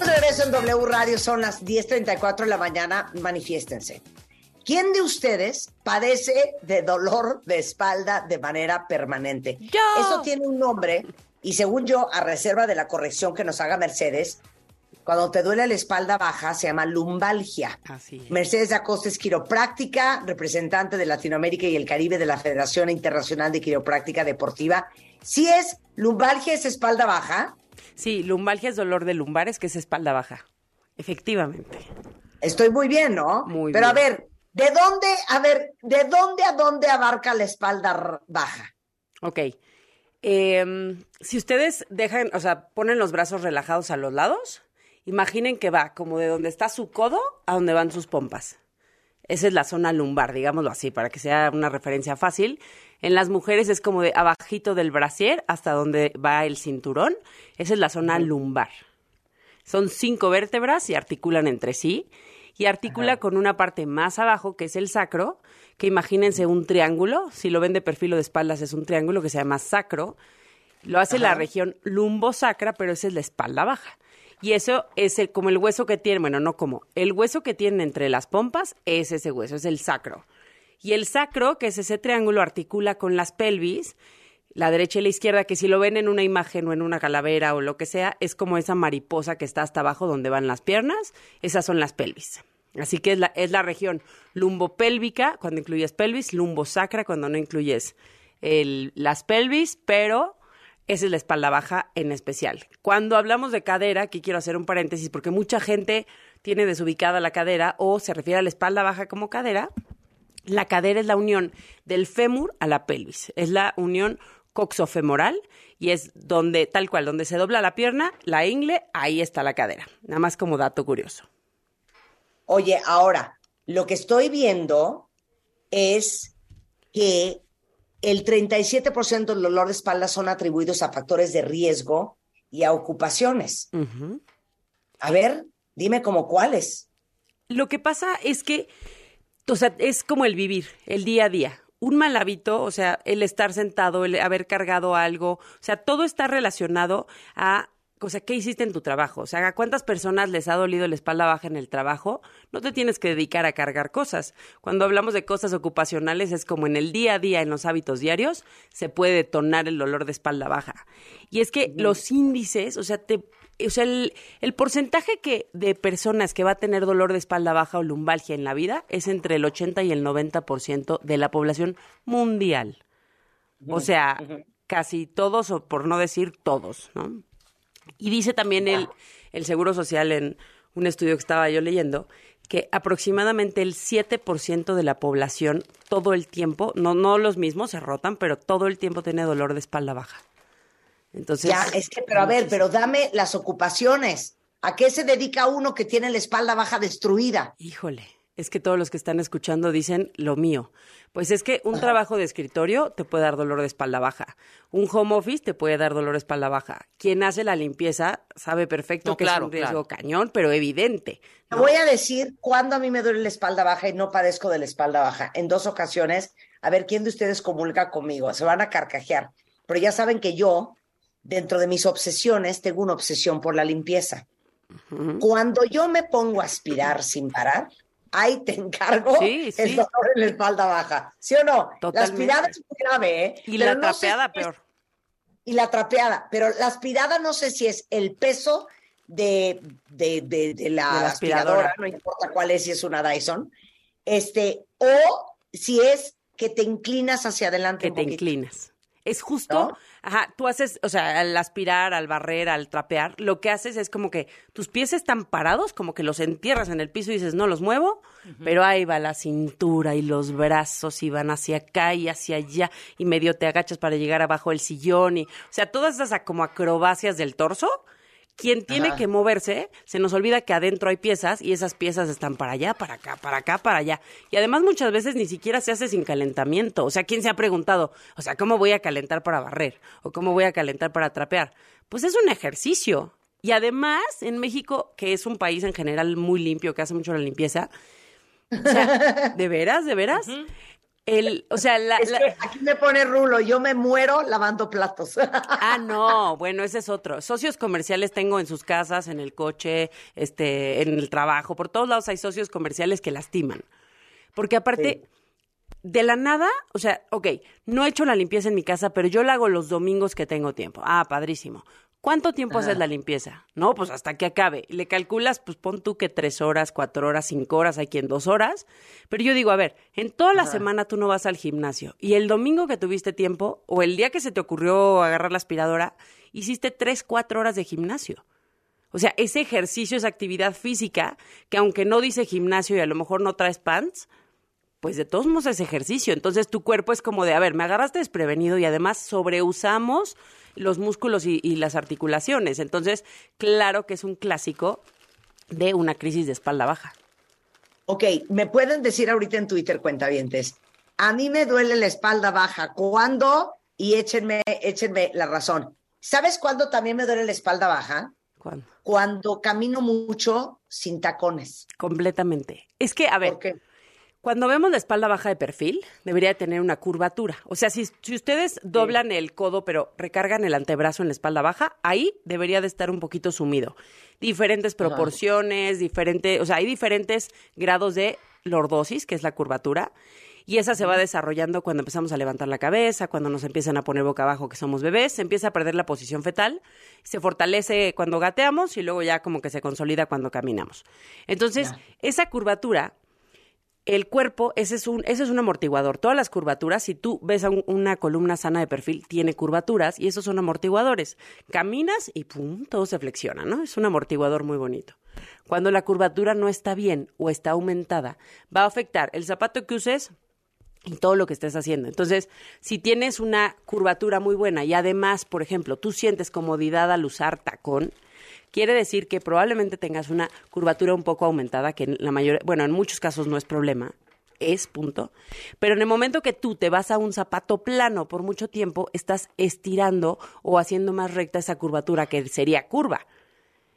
Regreso en W Radio, son las 10.34 de la mañana, manifiéstense. ¿Quién de ustedes padece de dolor de espalda de manera permanente? Yo. Eso tiene un nombre y según yo, a reserva de la corrección que nos haga Mercedes, cuando te duele la espalda baja se llama lumbalgia. Así es. Mercedes Acosta es quiropráctica, representante de Latinoamérica y el Caribe de la Federación Internacional de Quiropráctica Deportiva. Si es lumbalgia, es espalda baja. Sí, lumbalgia es dolor de lumbares, que es espalda baja. Efectivamente. Estoy muy bien, ¿no? Muy Pero bien. a ver, ¿de dónde, a ver, de dónde a dónde abarca la espalda baja? Ok. Em, si ustedes dejan, o sea, ponen los brazos relajados a los lados, imaginen que va como de donde está su codo a donde van sus pompas. Esa es la zona lumbar, digámoslo así, para que sea una referencia fácil. En las mujeres es como de abajito del brasier hasta donde va el cinturón. Esa es la zona lumbar. Son cinco vértebras y articulan entre sí. Y articula con una parte más abajo, que es el sacro, que imagínense un triángulo. Si lo ven de perfil o de espaldas, es un triángulo que se llama sacro. Lo hace la región lumbosacra, pero esa es la espalda baja. Y eso es el, como el hueso que tiene, bueno, no como, el hueso que tiene entre las pompas es ese hueso, es el sacro. Y el sacro, que es ese triángulo, articula con las pelvis, la derecha y la izquierda, que si lo ven en una imagen o en una calavera o lo que sea, es como esa mariposa que está hasta abajo donde van las piernas, esas son las pelvis. Así que es la, es la región lumbopélvica cuando incluyes pelvis, lumbosacra cuando no incluyes el- las pelvis, pero esa es la espalda baja en especial. Cuando hablamos de cadera, aquí quiero hacer un paréntesis porque mucha gente tiene desubicada la cadera o se refiere a la espalda baja como cadera. La cadera es la unión del fémur a la pelvis, es la unión coxofemoral y es donde, tal cual, donde se dobla la pierna, la ingle, ahí está la cadera. Nada más como dato curioso. Oye, ahora, lo que estoy viendo es que el 37% del dolor de espalda son atribuidos a factores de riesgo y a ocupaciones. A ver, dime como cuáles. Lo que pasa es que, o sea, es como el vivir, el día a día. Un mal hábito, o sea, el estar sentado, el haber cargado algo, o sea, todo está relacionado a, o sea, ¿qué hiciste en tu trabajo? O sea, ¿a cuántas personas les ha dolido la espalda baja en el trabajo? No te tienes que dedicar a cargar cosas. Cuando hablamos de cosas ocupacionales, es como en el día a día, en los hábitos diarios, se puede detonar el dolor de espalda baja. Y es que los índices, o sea, te, o sea, el, el porcentaje que de personas que va a tener dolor de espalda baja o lumbalgia en la vida es entre el 80 y el 90% de la población mundial. O sea, casi todos, o por no decir todos, ¿no? Y dice también el, el Seguro Social en un estudio que estaba yo leyendo que aproximadamente el 7% de la población todo el tiempo, no, no los mismos se rotan, pero todo el tiempo tiene dolor de espalda baja. Entonces, ya, es que, pero a ver, pero dame las ocupaciones. ¿A qué se dedica uno que tiene la espalda baja destruida? Híjole, es que todos los que están escuchando dicen lo mío. Pues es que un trabajo de escritorio te puede dar dolor de espalda baja. Un home office te puede dar dolor de espalda baja. Quien hace la limpieza sabe perfecto No, que claro, es un riesgo claro. cañón, pero evidente. Te voy a decir cuándo a mí me duele la espalda baja y no padezco de la espalda baja. En dos ocasiones, a ver quién de ustedes comulga conmigo. Se van a carcajear. Pero ya saben que yo, dentro de mis obsesiones, tengo una obsesión por la limpieza. Cuando yo me pongo a aspirar sin parar, ahí te encargo Sí, el dolor en la espalda baja. ¿Sí o no? Totalmente. La aspirada es muy grave, ¿eh? Y Pero la no sé trapeada si es- peor. y la trapeada, pero la aspirada no sé si es el peso de, de, de- de la, aspiradora, aspiradora. no importa cuál es, si es una Dyson, este, o si es que te inclinas hacia adelante. que un te inclinas. Es justo, ajá, tú haces, o sea, al aspirar, al barrer, al trapear, lo que haces es como que tus pies están parados, como que los entierras en el piso y dices, no los muevo, pero ahí va la cintura y los brazos y van hacia acá y hacia allá y medio te agachas para llegar abajo del sillón y, o sea, todas esas como acrobacias del torso. Quien tiene Ajá. que moverse, se nos olvida que adentro hay piezas y esas piezas están para allá, para acá, para acá, para allá. Y además muchas veces ni siquiera se hace sin calentamiento. O sea, ¿quién se ha preguntado, o sea, cómo voy a calentar para barrer? ¿O cómo voy a calentar para trapear? Pues es un ejercicio. Y además, en México, que es un país en general muy limpio, que hace mucho la limpieza, o sea, ¿de veras, de veras? El, o sea, la, Es la- que aquí me pone rulo, yo me muero lavando platos. Ah, no, bueno, ese es otro. Socios comerciales tengo en sus casas, en el coche, este, en el trabajo, por todos lados hay socios comerciales que lastiman. Porque aparte, de la nada, o sea, ok, no he hecho la limpieza en mi casa, pero yo la hago los domingos que tengo tiempo. Ah, padrísimo. ¿Cuánto tiempo Ajá. haces la limpieza? No, pues hasta que acabe. Le calculas, pues pon tú que tres horas, cuatro horas, cinco horas, hay quien dos horas. Pero yo digo, a ver, en toda la Ajá. semana tú no vas al gimnasio y el domingo que tuviste tiempo o el día que se te ocurrió agarrar la aspiradora, hiciste tres, cuatro horas de gimnasio. O sea, ese ejercicio, esa actividad física, que aunque no dice gimnasio y a lo mejor no traes pants, pues de todos modos es ejercicio. Entonces tu cuerpo es como de, a ver, me agarraste desprevenido y además sobreusamos los músculos y, y las articulaciones. Entonces, claro que es un clásico de una crisis de espalda baja. Ok, ¿me pueden decir ahorita en Twitter, cuentavientes? A mí me duele la espalda baja. ¿Cuándo? Y échenme, échenme la razón. ¿Sabes cuándo también me duele la espalda baja? ¿Cuándo? Cuando camino mucho sin tacones. Completamente. Es que, a ver, cuando vemos la espalda baja de perfil, debería de tener una curvatura. O sea, si, si ustedes doblan el codo, pero recargan el antebrazo en la espalda baja, ahí debería de estar un poquito sumido. Diferentes proporciones, diferentes, o sea, hay diferentes grados de lordosis, que es la curvatura. Y esa se va desarrollando cuando empezamos a levantar la cabeza, cuando nos empiezan a poner boca abajo que somos bebés, se empieza a perder la posición fetal, se fortalece cuando gateamos y luego ya como que se consolida cuando caminamos. Entonces, esa curvatura el cuerpo, ese es un, ese es un amortiguador. Todas las curvaturas, si tú ves una columna sana de perfil, tiene curvaturas y esos son amortiguadores. Caminas y pum, todo se flexiona, ¿no? Es un amortiguador muy bonito. Cuando la curvatura no está bien o está aumentada, va a afectar el zapato que uses y todo lo que estés haciendo. Entonces, si tienes una curvatura muy buena y además, por ejemplo, tú sientes comodidad al usar tacón, quiere decir que probablemente tengas una curvatura un poco aumentada, que en la mayoría, bueno, en muchos casos no es problema, es punto. Pero en el momento que tú te vas a un zapato plano por mucho tiempo, estás estirando o haciendo más recta esa curvatura que sería curva.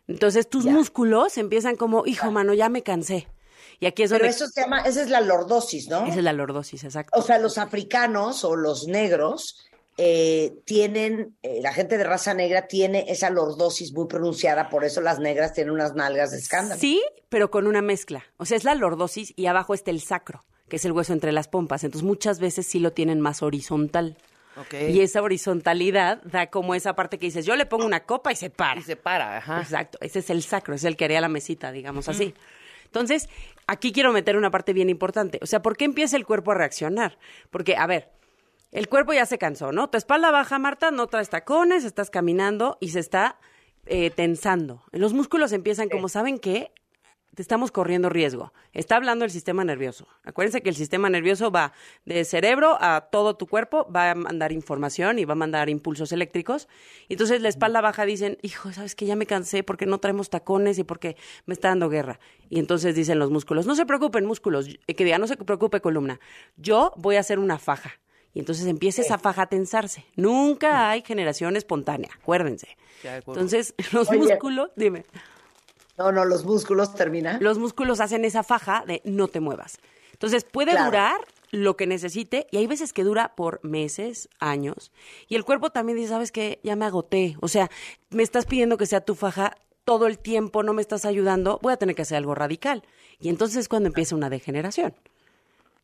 Entonces tus músculos empiezan como, hijo, mano, ya me cansé. Y aquí es Pero donde... eso se llama, esa es la lordosis, ¿no? Esa es la lordosis, exacto. O sea, los africanos o los negros eh, tienen, eh, la gente de raza negra tiene esa lordosis muy pronunciada, por eso las negras tienen unas nalgas de escándalo. Sí, pero con una mezcla. O sea, es la lordosis y abajo está el sacro, que es el hueso entre las pompas. Entonces, muchas veces sí lo tienen más horizontal. Y esa horizontalidad da como esa parte que dices, yo le pongo una copa y se para. Y se para, ajá. Exacto, ese es el sacro, es el que haría la mesita, digamos así. Entonces, aquí quiero meter una parte bien importante. O sea, ¿por qué empieza el cuerpo a reaccionar? Porque, a ver, el cuerpo ya se cansó, ¿no? Tu espalda baja, Marta, no traes tacones, estás caminando y se está eh, tensando. Los músculos empiezan como, ¿saben qué? Te estamos corriendo riesgo. Está hablando el sistema nervioso. Acuérdense que el sistema nervioso va de cerebro a todo tu cuerpo, va a mandar información y va a mandar impulsos eléctricos. Y entonces la espalda baja dicen, hijo, ¿sabes que Ya me cansé porque no traemos tacones y porque me está dando guerra. Y entonces dicen los músculos, no se preocupen músculos, eh, que diga, no se preocupe columna. Yo voy a hacer una faja. Y entonces empieza esa faja a tensarse. Nunca hay generación espontánea, acuérdense. Entonces, los Oye. músculos, dime. No, no, los músculos terminan. Los músculos hacen esa faja de no te muevas. Entonces, puede Claro. durar lo que necesite y hay veces que dura por meses, años. Y el cuerpo también dice, ¿sabes qué? Ya me agoté. O sea, me estás pidiendo que sea tu faja todo el tiempo, no me estás ayudando, voy a tener que hacer algo radical. Y entonces es cuando empieza una degeneración.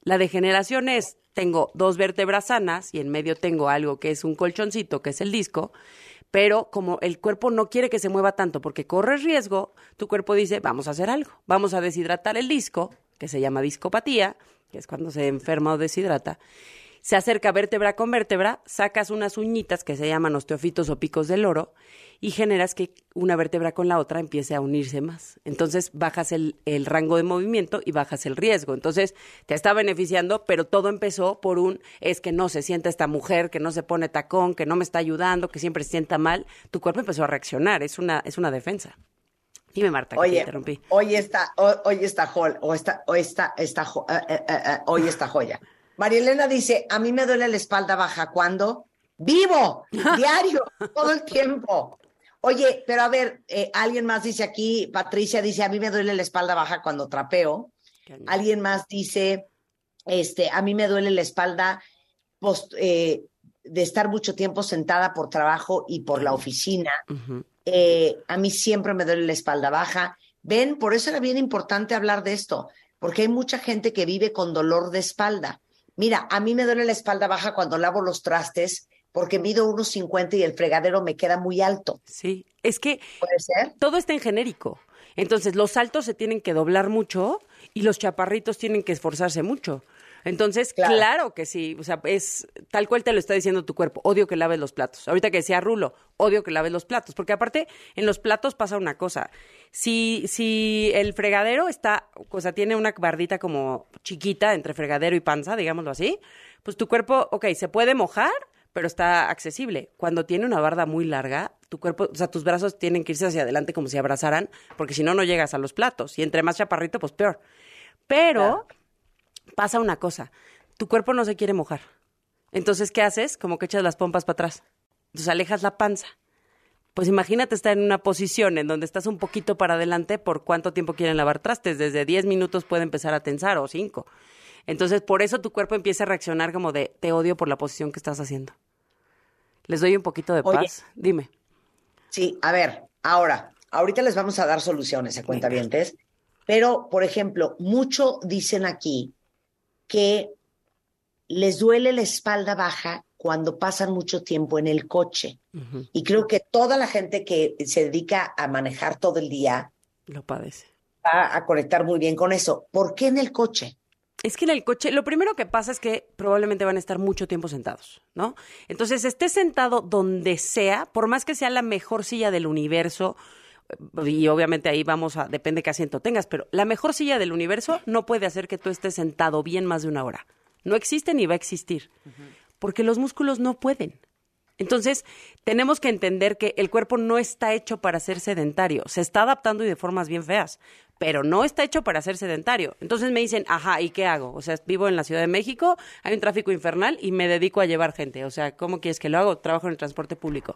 La degeneración es, tengo dos vértebras sanas y en medio tengo algo que es un colchoncito, que es el disco, pero como el cuerpo no quiere que se mueva tanto porque corre riesgo, tu cuerpo dice, vamos a hacer algo, vamos a deshidratar el disco, que se llama discopatía, que es cuando se enferma o deshidrata, se acerca vértebra con vértebra, sacas unas uñitas que se llaman osteofitos o picos del oro y generas que una vértebra con la otra empiece a unirse más. Entonces bajas el, el rango de movimiento y bajas el riesgo. Entonces te está beneficiando, pero todo empezó por un es que no se siente esta mujer, que no se pone tacón, que no me está ayudando, que siempre se sienta mal. Tu cuerpo empezó a reaccionar, es una, es una defensa. Dime, Marta, que te interrumpí. hoy está, hoy, hoy está Hall, o está, hoy está, está, eh, eh, eh, hoy está joya. María Elena dice, a mí me duele la espalda baja cuando vivo, diario, todo el tiempo. Oye, pero a ver, eh, alguien más dice aquí, Patricia dice, a mí me duele la espalda baja cuando trapeo. Alguien más dice, este, a mí me duele la espalda post- eh, de estar mucho tiempo sentada por trabajo y por la oficina. Eh, a mí siempre me duele la espalda baja. Ven, por eso era bien importante hablar de esto, porque hay mucha gente que vive con dolor de espalda. Mira, a mí me duele la espalda baja cuando lavo los trastes porque mido unos 50 y el fregadero me queda muy alto. Sí, es que ¿Puede ser? todo está en genérico. Entonces, los altos se tienen que doblar mucho y los chaparritos tienen que esforzarse mucho. Entonces, claro. que sí, o sea, es tal cual te lo está diciendo tu cuerpo. Odio que laves los platos. Ahorita que decía Rulo, odio que laves los platos, porque aparte en los platos pasa una cosa. Si si el fregadero está, o sea, tiene una bardita como chiquita entre fregadero y panza, digámoslo así, pues tu cuerpo, ok, se puede mojar, pero está accesible. Cuando tiene una barda muy larga, tu cuerpo, o sea, tus brazos tienen que irse hacia adelante como si abrazaran, porque si no, no llegas a los platos. Y entre más chaparrito, pues peor. Pero pasa una cosa, tu cuerpo no se quiere mojar. Entonces, ¿qué haces? Como que echas las pompas para atrás. Entonces, alejas la panza. Pues imagínate estar en una posición en donde estás un poquito para adelante, ¿por cuánto tiempo quieren lavar trastes? Desde 10 minutos puede empezar a tensar o 5. Entonces, por eso tu cuerpo empieza a reaccionar como de, te odio por la posición que estás haciendo. Les doy un poquito de Oye. paz. Dime. Sí, a ver, ahora, ahorita les vamos a dar soluciones a cuentavientes, pero, por ejemplo, mucho dicen aquí que les duele la espalda baja cuando pasan mucho tiempo en el coche. Y creo que toda la gente que se dedica a manejar todo el día Lo padece. va a conectar muy bien con eso. ¿Por qué en el coche? Es que en el coche, lo primero que pasa es que probablemente van a estar mucho tiempo sentados, ¿no? Entonces, esté sentado donde sea, por más que sea la mejor silla del universo, eh, y obviamente ahí vamos a, depende qué asiento tengas, pero la mejor silla del universo no puede hacer que tú estés sentado bien más de una hora. No existe ni va a existir, porque los músculos no pueden. Entonces, tenemos que entender que el cuerpo no está hecho para ser sedentario, se está adaptando y de formas bien feas, pero no está hecho para ser sedentario. Entonces me dicen, ajá, ¿y qué hago? O sea, vivo en la Ciudad de México, hay un tráfico infernal y me dedico a llevar gente. O sea, ¿cómo quieres que lo hago? Trabajo en el transporte público.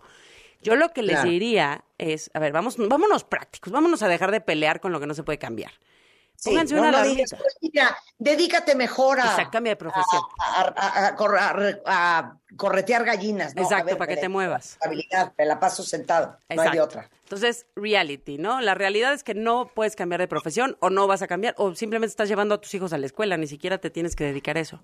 Yo lo que les Claro. diría es, a ver, vamos, vámonos prácticos, vámonos a dejar de pelear con lo que no se puede cambiar. Sí, Pónganse no, una no alarmita. digas, pues, mira, dedícate mejor a, Exacto, cambia de profesión. a, a- a cor- a re- a corretear gallinas. ¿no? Exacto, ver, para que te muevas. Habilidad, me la paso sentado, no hay de otra. Entonces, reality, ¿no? La realidad es que no puedes cambiar de profesión o no vas a cambiar o simplemente estás llevando a tus hijos a la escuela, ni siquiera te tienes que dedicar a eso.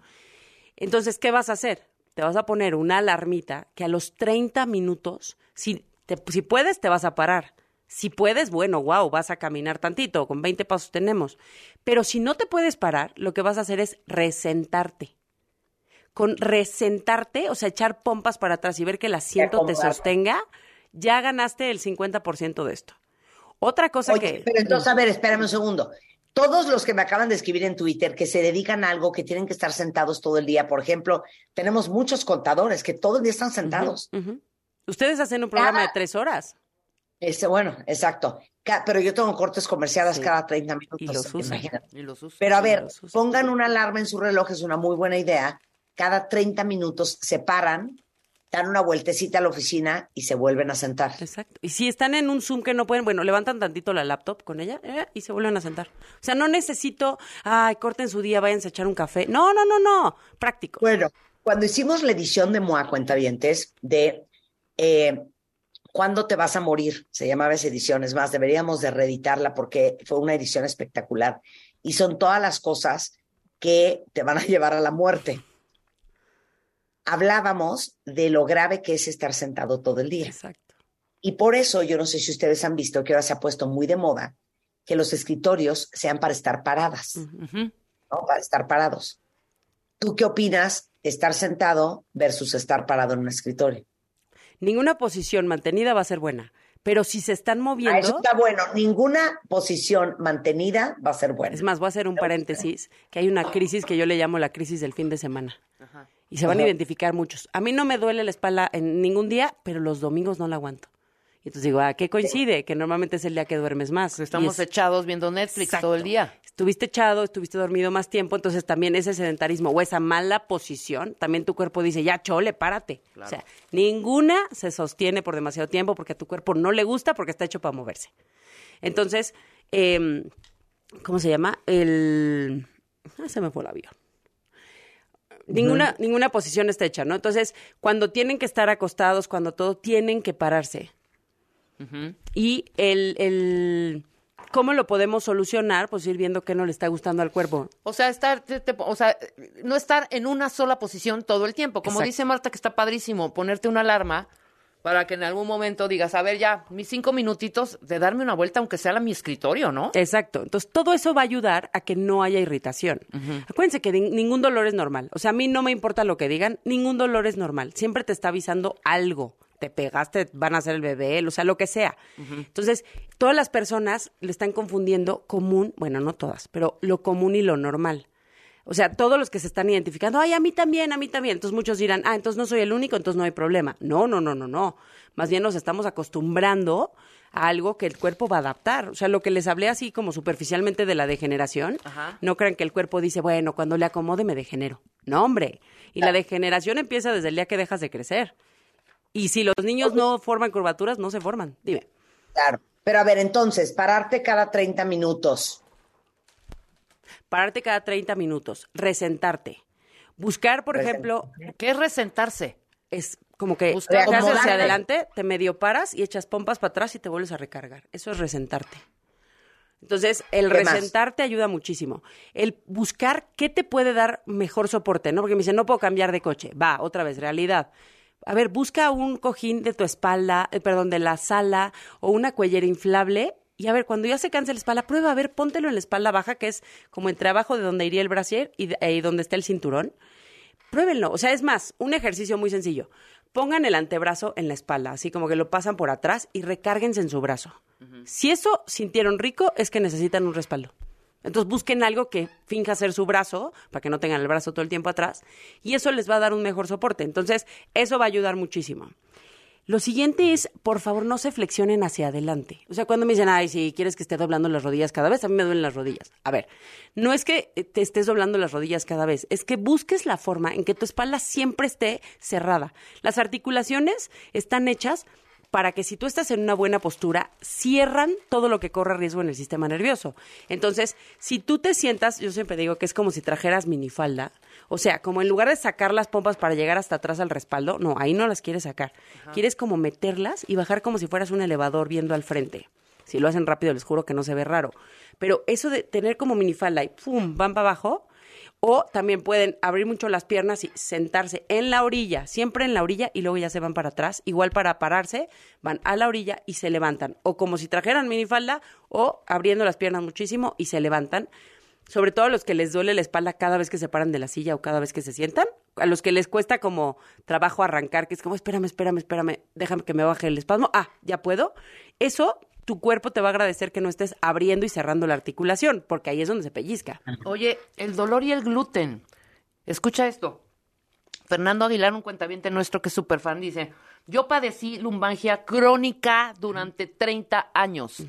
Entonces, ¿qué vas a hacer? Te vas a poner una alarmita que a los 30 minutos, si, te- si puedes, te vas a parar. Si puedes, bueno, wow, vas a caminar tantito, con 20 pasos tenemos. Pero si no te puedes parar, lo que vas a hacer es resentarte. Con resentarte, o sea, echar pompas para atrás y ver que el asiento te sostenga, ya ganaste el 50% de esto. Otra cosa Oye, que... pero entonces, a ver, espérame un segundo. Todos los que me acaban de escribir en Twitter que se dedican a algo, que tienen que estar sentados todo el día, por ejemplo, tenemos muchos contadores que todo el día están sentados. Ustedes hacen un programa Cada- de tres horas. Este, bueno, exacto. Ca- Pero yo tengo cortes comerciales Sí. cada 30 minutos. Y los usan. Y los uso. Pero a ver, usan. pongan una alarma en su reloj, es una muy buena idea. Cada 30 minutos se paran, dan una vueltecita a la oficina y se vuelven a sentar. Exacto. Y si están en un Zoom que no pueden, bueno, levantan tantito la laptop con ella eh, y se vuelven a sentar. O sea, no necesito, ay, corten su día, váyanse a echar un café. No, no, no, no. Práctico. Bueno, cuando hicimos la edición de MOA Cuentavientes de eh, ¿Cuándo te vas a morir? Se llamaba esa edición. Es más, deberíamos de reeditarla porque fue una edición espectacular. Y son todas las cosas que te van a llevar a la muerte. Hablábamos de lo grave que es estar sentado todo el día. Exacto. Y por eso, yo no sé si ustedes han visto que ahora se ha puesto muy de moda que los escritorios sean para estar paradas. ¿no? Para estar parados. ¿Tú qué opinas de estar sentado versus estar parado en un escritorio? Ninguna posición mantenida va a ser buena. Pero si se están Ah, moviendo. eso está bueno. Ninguna posición mantenida va a ser buena. Es más, voy a hacer un paréntesis, que hay una crisis que yo le llamo la crisis del fin de semana. Y se van a identificar muchos. A mí no me duele la espalda en ningún día, pero los domingos no la aguanto. Y entonces digo, ¿a qué coincide? Que normalmente es el día que duermes más. Estamos es- echados viendo Netflix todo el día. Estuviste echado, estuviste dormido más tiempo, entonces también ese sedentarismo o esa mala posición, también tu cuerpo dice, ya chole, párate. O sea, ninguna se sostiene por demasiado tiempo porque a tu cuerpo no le gusta porque está hecho para moverse. Entonces, em, ¿cómo se llama? El... ah, se me fue el avión. Ninguna, ninguna posición está hecha, ¿no? Entonces, cuando tienen que estar acostados, cuando todo, tienen que pararse. Y el, el, ¿cómo lo podemos solucionar? Pues ir viendo qué no le está gustando al cuerpo. O sea, estar, te- te- o sea, no estar en una sola posición todo el tiempo. Como Exacto. dice Marta, que está padrísimo, ponerte una alarma para que en algún momento digas, a ver, ya, mis cinco minutitos de darme una vuelta, aunque sea a mi escritorio, ¿no? Exacto. Entonces, todo eso va a ayudar a que no haya irritación. Acuérdense que ni- ningún dolor es normal. O sea, a mí no me importa lo que digan, ningún dolor es normal. Siempre te está avisando algo. Te pegaste, van a hacer el bebé, o sea, lo que sea. Entonces, todas las personas le están confundiendo común, bueno, no todas, pero lo común y lo normal. O sea, todos los que se están identificando, ay, a mí también, a mí también. Entonces muchos dirán, ah, entonces no soy el único, entonces no hay problema. No, no, no, no, no. Más bien nos estamos acostumbrando a algo que el cuerpo va a adaptar. O sea, lo que les hablé así como superficialmente de la degeneración, Ajá. no crean que el cuerpo dice, bueno, cuando le acomode me degenero. No, hombre. Y la degeneración empieza desde el día que dejas de crecer. Y si los niños no forman curvaturas, no se forman. Dime. Claro. Pero a ver, entonces, pararte cada 30 minutos. Pararte cada 30 minutos, resentarte. Buscar, por ejemplo, ¿Qué es resentarse? Es como que Buscar- te hacia adelante, te medio paras y echas pompas para atrás y te vuelves a recargar. Eso es resentarte. Entonces, el resentarte ayuda muchísimo. El buscar qué te puede dar mejor soporte, ¿no? Porque me dicen, no puedo cambiar de coche. Va, otra vez, realidad. A ver, busca un cojín de tu espalda, eh, perdón, de la sala o una cuellera inflable. Y a ver, cuando ya se canse la espalda, prueba, a ver, póntelo en la espalda baja, que es como entre abajo de donde iría el brasier y, de- y donde está el cinturón. Pruébenlo. O sea, es más, un ejercicio muy sencillo. Pongan el antebrazo en la espalda, así como que lo pasan por atrás y recárguense en su brazo. Si eso sintieron rico, es que necesitan un respaldo. Entonces busquen algo que finja ser su brazo, para que no tengan el brazo todo el tiempo atrás, y eso les va a dar un mejor soporte. Entonces, eso va a ayudar muchísimo. Lo siguiente es, por favor, no se flexionen hacia adelante. O sea, cuando me dicen, ay, si quieres que esté doblando las rodillas cada vez, a mí me duelen las rodillas. A ver, no es que te estés doblando las rodillas cada vez, es que busques la forma en que tu espalda siempre esté cerrada. Las articulaciones están hechas para que si tú estás en una buena postura, cierran todo lo que corre riesgo en el sistema nervioso. Entonces, si tú te sientas, yo siempre digo que es como si trajeras minifalda, o sea, como en lugar de sacar las pompas para llegar hasta atrás al respaldo, no, ahí no las quieres sacar. Quieres como meterlas y bajar como si fueras un elevador viendo al frente. Si lo hacen rápido, les juro que no se ve raro. Pero eso de tener como minifalda y pum, van para abajo, o también pueden abrir mucho las piernas y sentarse en la orilla, siempre en la orilla y luego ya se van para atrás. Igual para pararse, van a la orilla y se levantan. O como si trajeran minifalda o abriendo las piernas muchísimo y se levantan. Sobre todo a los que les duele la espalda cada vez que se paran de la silla o cada vez que se sientan. A los que les cuesta como trabajo arrancar, que es como, espérame, espérame, espérame, déjame que me baje el espasmo. Ah, ya puedo. Eso tu cuerpo te va a agradecer que no estés abriendo y cerrando la articulación, porque ahí es donde se pellizca. Oye, el dolor y el gluten. Escucha esto. Fernando Aguilar, un cuentaviente nuestro que es súper fan, dice, yo padecí lumbalgia crónica durante 30 años.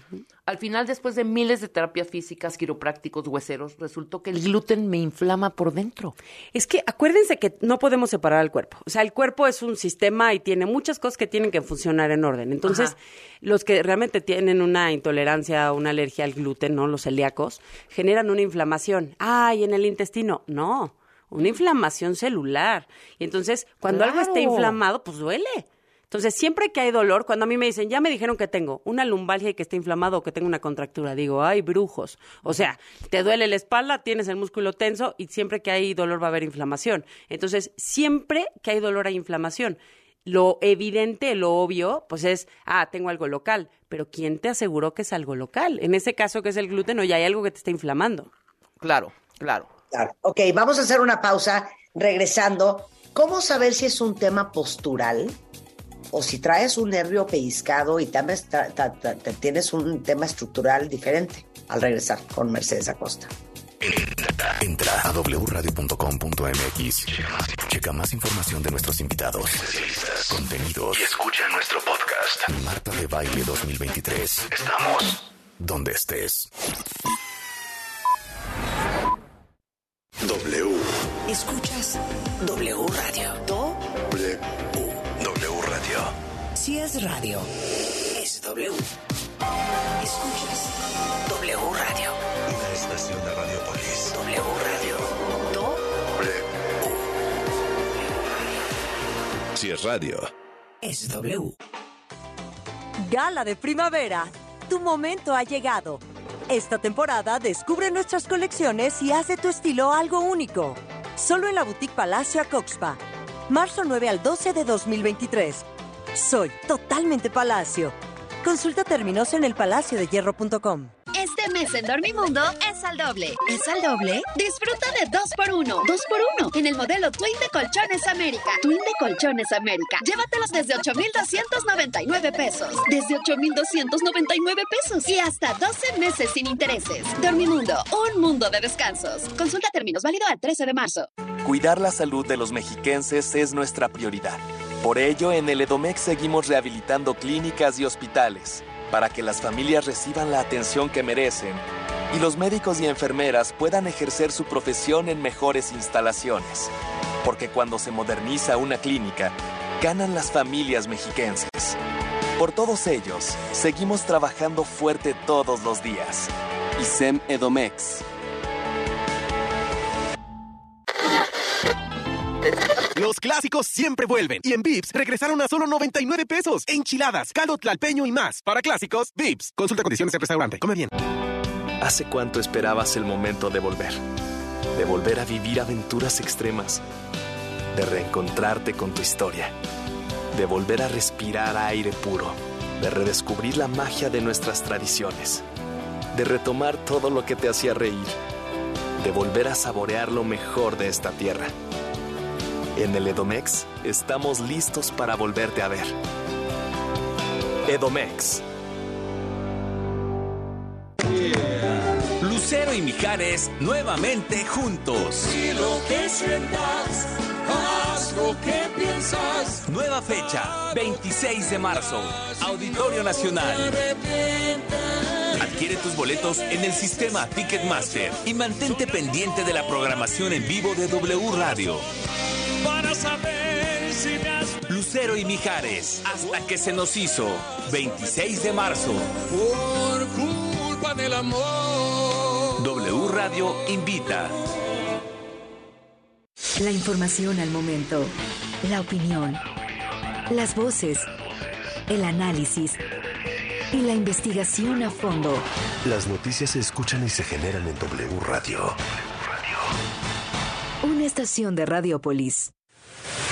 Al final, después de miles de terapias físicas, quiroprácticos, hueseros, resultó que el gluten me inflama por dentro. Es que acuérdense que no podemos separar al cuerpo. O sea, el cuerpo es un sistema y tiene muchas cosas que tienen que funcionar en orden. Entonces, Ajá. los que realmente tienen una intolerancia o una alergia al gluten, ¿no? Los celíacos, generan una inflamación. Ay, en el intestino. No, una inflamación celular. Y entonces, cuando algo está inflamado, pues duele. Entonces, siempre que hay dolor, cuando a mí me dicen, ya me dijeron que tengo una lumbalgia y que está inflamado o que tengo una contractura, digo, ay, brujos. O sea, te duele la espalda, tienes el músculo tenso y siempre que hay dolor va a haber inflamación. Entonces, siempre que hay dolor hay inflamación. Lo evidente, lo obvio, pues es, ah, tengo algo local. Pero ¿quién te aseguró que es algo local? En ese caso que es el gluten, o ya hay algo que te está inflamando. Claro, claro. Ok, vamos a hacer una pausa regresando. ¿Cómo saber si es un tema postural o si traes un nervio pellizcado y también tienes un tema estructural diferente? Al regresar con Mercedes Acosta. Entra a wradio.com.mx. Checa más información de nuestros invitados, contenidos y escucha nuestro podcast. Marta de Baile 2023. Estamos donde estés. W. Escuchas W Radio. Do. W. W Radio. Si es radio, es W. Escuchas W Radio. Una estación de Radiopolis. W Radio. Do. Si es radio. Es W. Gala de primavera. Tu momento ha llegado. Esta temporada descubre nuestras colecciones y haz de tu estilo algo único. Solo en la Boutique Palacio Coxpa. Marzo 9 al 12 de 2023. Soy totalmente Palacio. Consulta términos en elpalaciodehierro.com. Este mes en Dormimundo es al doble. ¿Es al doble? Disfruta de 2x1. 2x1 en el modelo Twin de Colchones América. Twin de Colchones América. Llévatelos desde 8,299 pesos. Desde 8,299 pesos. Y hasta 12 meses sin intereses. Dormimundo, un mundo de descansos. Consulta términos válido al 13 de marzo. Cuidar la salud de los mexiquenses es nuestra prioridad. Por ello, en el Edomex seguimos rehabilitando clínicas y hospitales para que las familias reciban la atención que merecen y los médicos y enfermeras puedan ejercer su profesión en mejores instalaciones. Porque cuando se moderniza una clínica, ganan las familias mexiquenses. Por todos ellos, seguimos trabajando fuerte todos los días. ISEM Edomex. Los clásicos siempre vuelven. Y en Vips regresaron a solo 99 pesos. Enchiladas, caldo tlalpeño y más. Para clásicos, Vips. Consulta condiciones en restaurante. Come bien. ¿Hace cuánto esperabas el momento de volver? De volver a vivir aventuras extremas. De reencontrarte con tu historia. De volver a respirar aire puro. De redescubrir la magia de nuestras tradiciones. De retomar todo lo que te hacía reír. De volver a saborear lo mejor de esta tierra. En el Edomex estamos listos para volverte a ver. Edomex. Lucero y Mijares nuevamente juntos. Y lo que sientas, haz lo que piensas. Nueva fecha, 26 de marzo, Auditorio Nacional. Adquiere tus boletos en el sistema Ticketmaster y mantente pendiente de la programación en vivo de W Radio. Para saber si me has Lucero y Mijares, hasta que se nos hizo, 26 de marzo. por culpa del amor. W Radio invita. La información al momento, la opinión, las voces, el análisis y la investigación a fondo. Las noticias se escuchan y se generan en W Radio. Una estación de Radiopolis.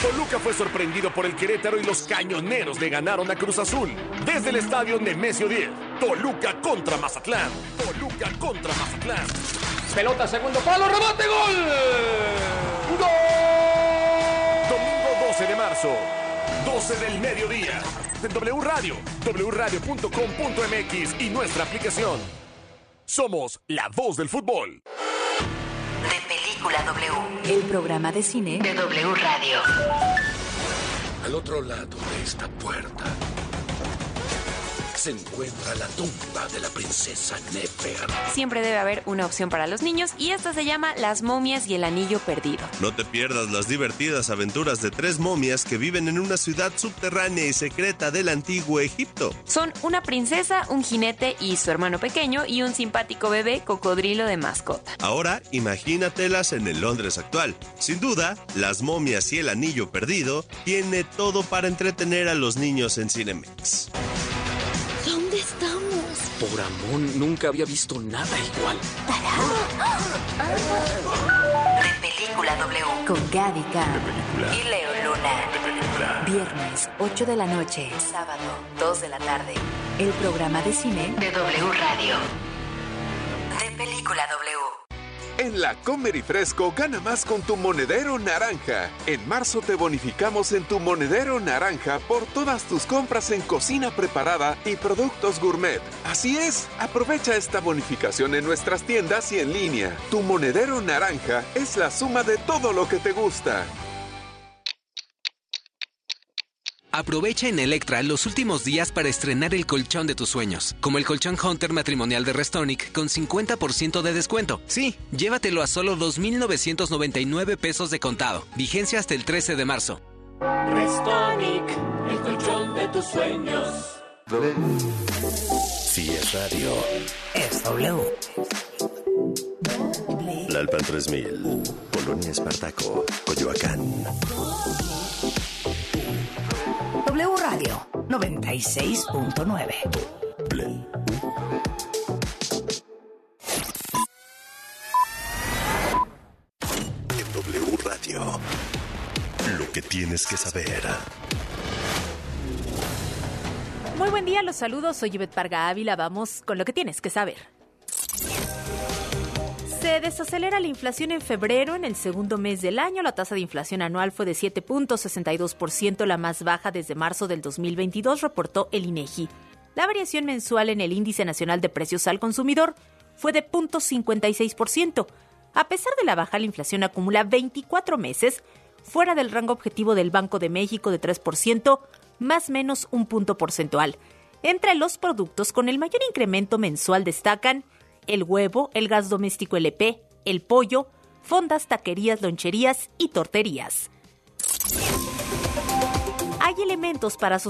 Toluca fue sorprendido por el Querétaro y los cañoneros le ganaron a Cruz Azul. Desde el estadio Nemesio 10. Toluca contra Mazatlán. Toluca contra Mazatlán. Pelota, segundo palo, rebote, gol. ¡Gol! Domingo 12 de marzo. 12 del mediodía. De W Radio. wradio.com.mx y nuestra aplicación. Somos la voz del fútbol. De Película W. El programa de cine De W Radio. Al otro lado de esta puerta se encuentra la tumba de la princesa Nefer. Siempre debe haber una opción para los niños y esta se llama Las momias y el anillo perdido. No te pierdas las divertidas aventuras de tres momias que viven en una ciudad subterránea y secreta del antiguo Egipto. Son una princesa, un jinete y su hermano pequeño y un simpático bebé cocodrilo de mascota. Ahora imagínatelas en el Londres actual. Sin duda, Las momias y el anillo perdido tiene todo para entretener a los niños en Cinemex. Por Amón, nunca había visto nada igual. De Película W. con Gaby Khan. Y Leo Luna. Viernes, 8 de la noche. Sábado, 2 de la tarde. El programa de cine De W Radio. De Película W. En la Comer y Fresco gana más con tu monedero naranja. En marzo te bonificamos en tu monedero naranja por todas tus compras en cocina preparada y productos gourmet. Así es, aprovecha esta bonificación en nuestras tiendas y en línea. Tu monedero naranja es la suma de todo lo que te gusta. Aprovecha en Electra los últimos días para estrenar el colchón de tus sueños, como el colchón Hunter matrimonial de Restonic con 50% de descuento. Sí, llévatelo a solo 2.999 pesos de contado. Vigencia hasta el 13 de marzo. Restonic, el colchón de tus sueños. Si es radio, Es W. Lalpan 3000. Polonia Espartaco. Coyoacán. Radio 96.9. Play. Radio. Lo que tienes que saber. Muy buen día, los saludos. Soy Yvette Parga Ávila. Vamos con lo que tienes que saber. Se desacelera la inflación en febrero. En el segundo mes del año, la tasa de inflación anual fue de 7.62%, la más baja desde marzo del 2022, reportó el INEGI. La variación mensual en el índice nacional de precios al consumidor fue de 0.56%. A pesar de la baja, la inflación acumula 24 meses fuera del rango objetivo del Banco de México de 3%, más menos un punto porcentual. Entre los productos con el mayor incremento mensual destacan el huevo, el gas doméstico LP, el pollo, fondas, taquerías, loncherías y torterías. Hay elementos para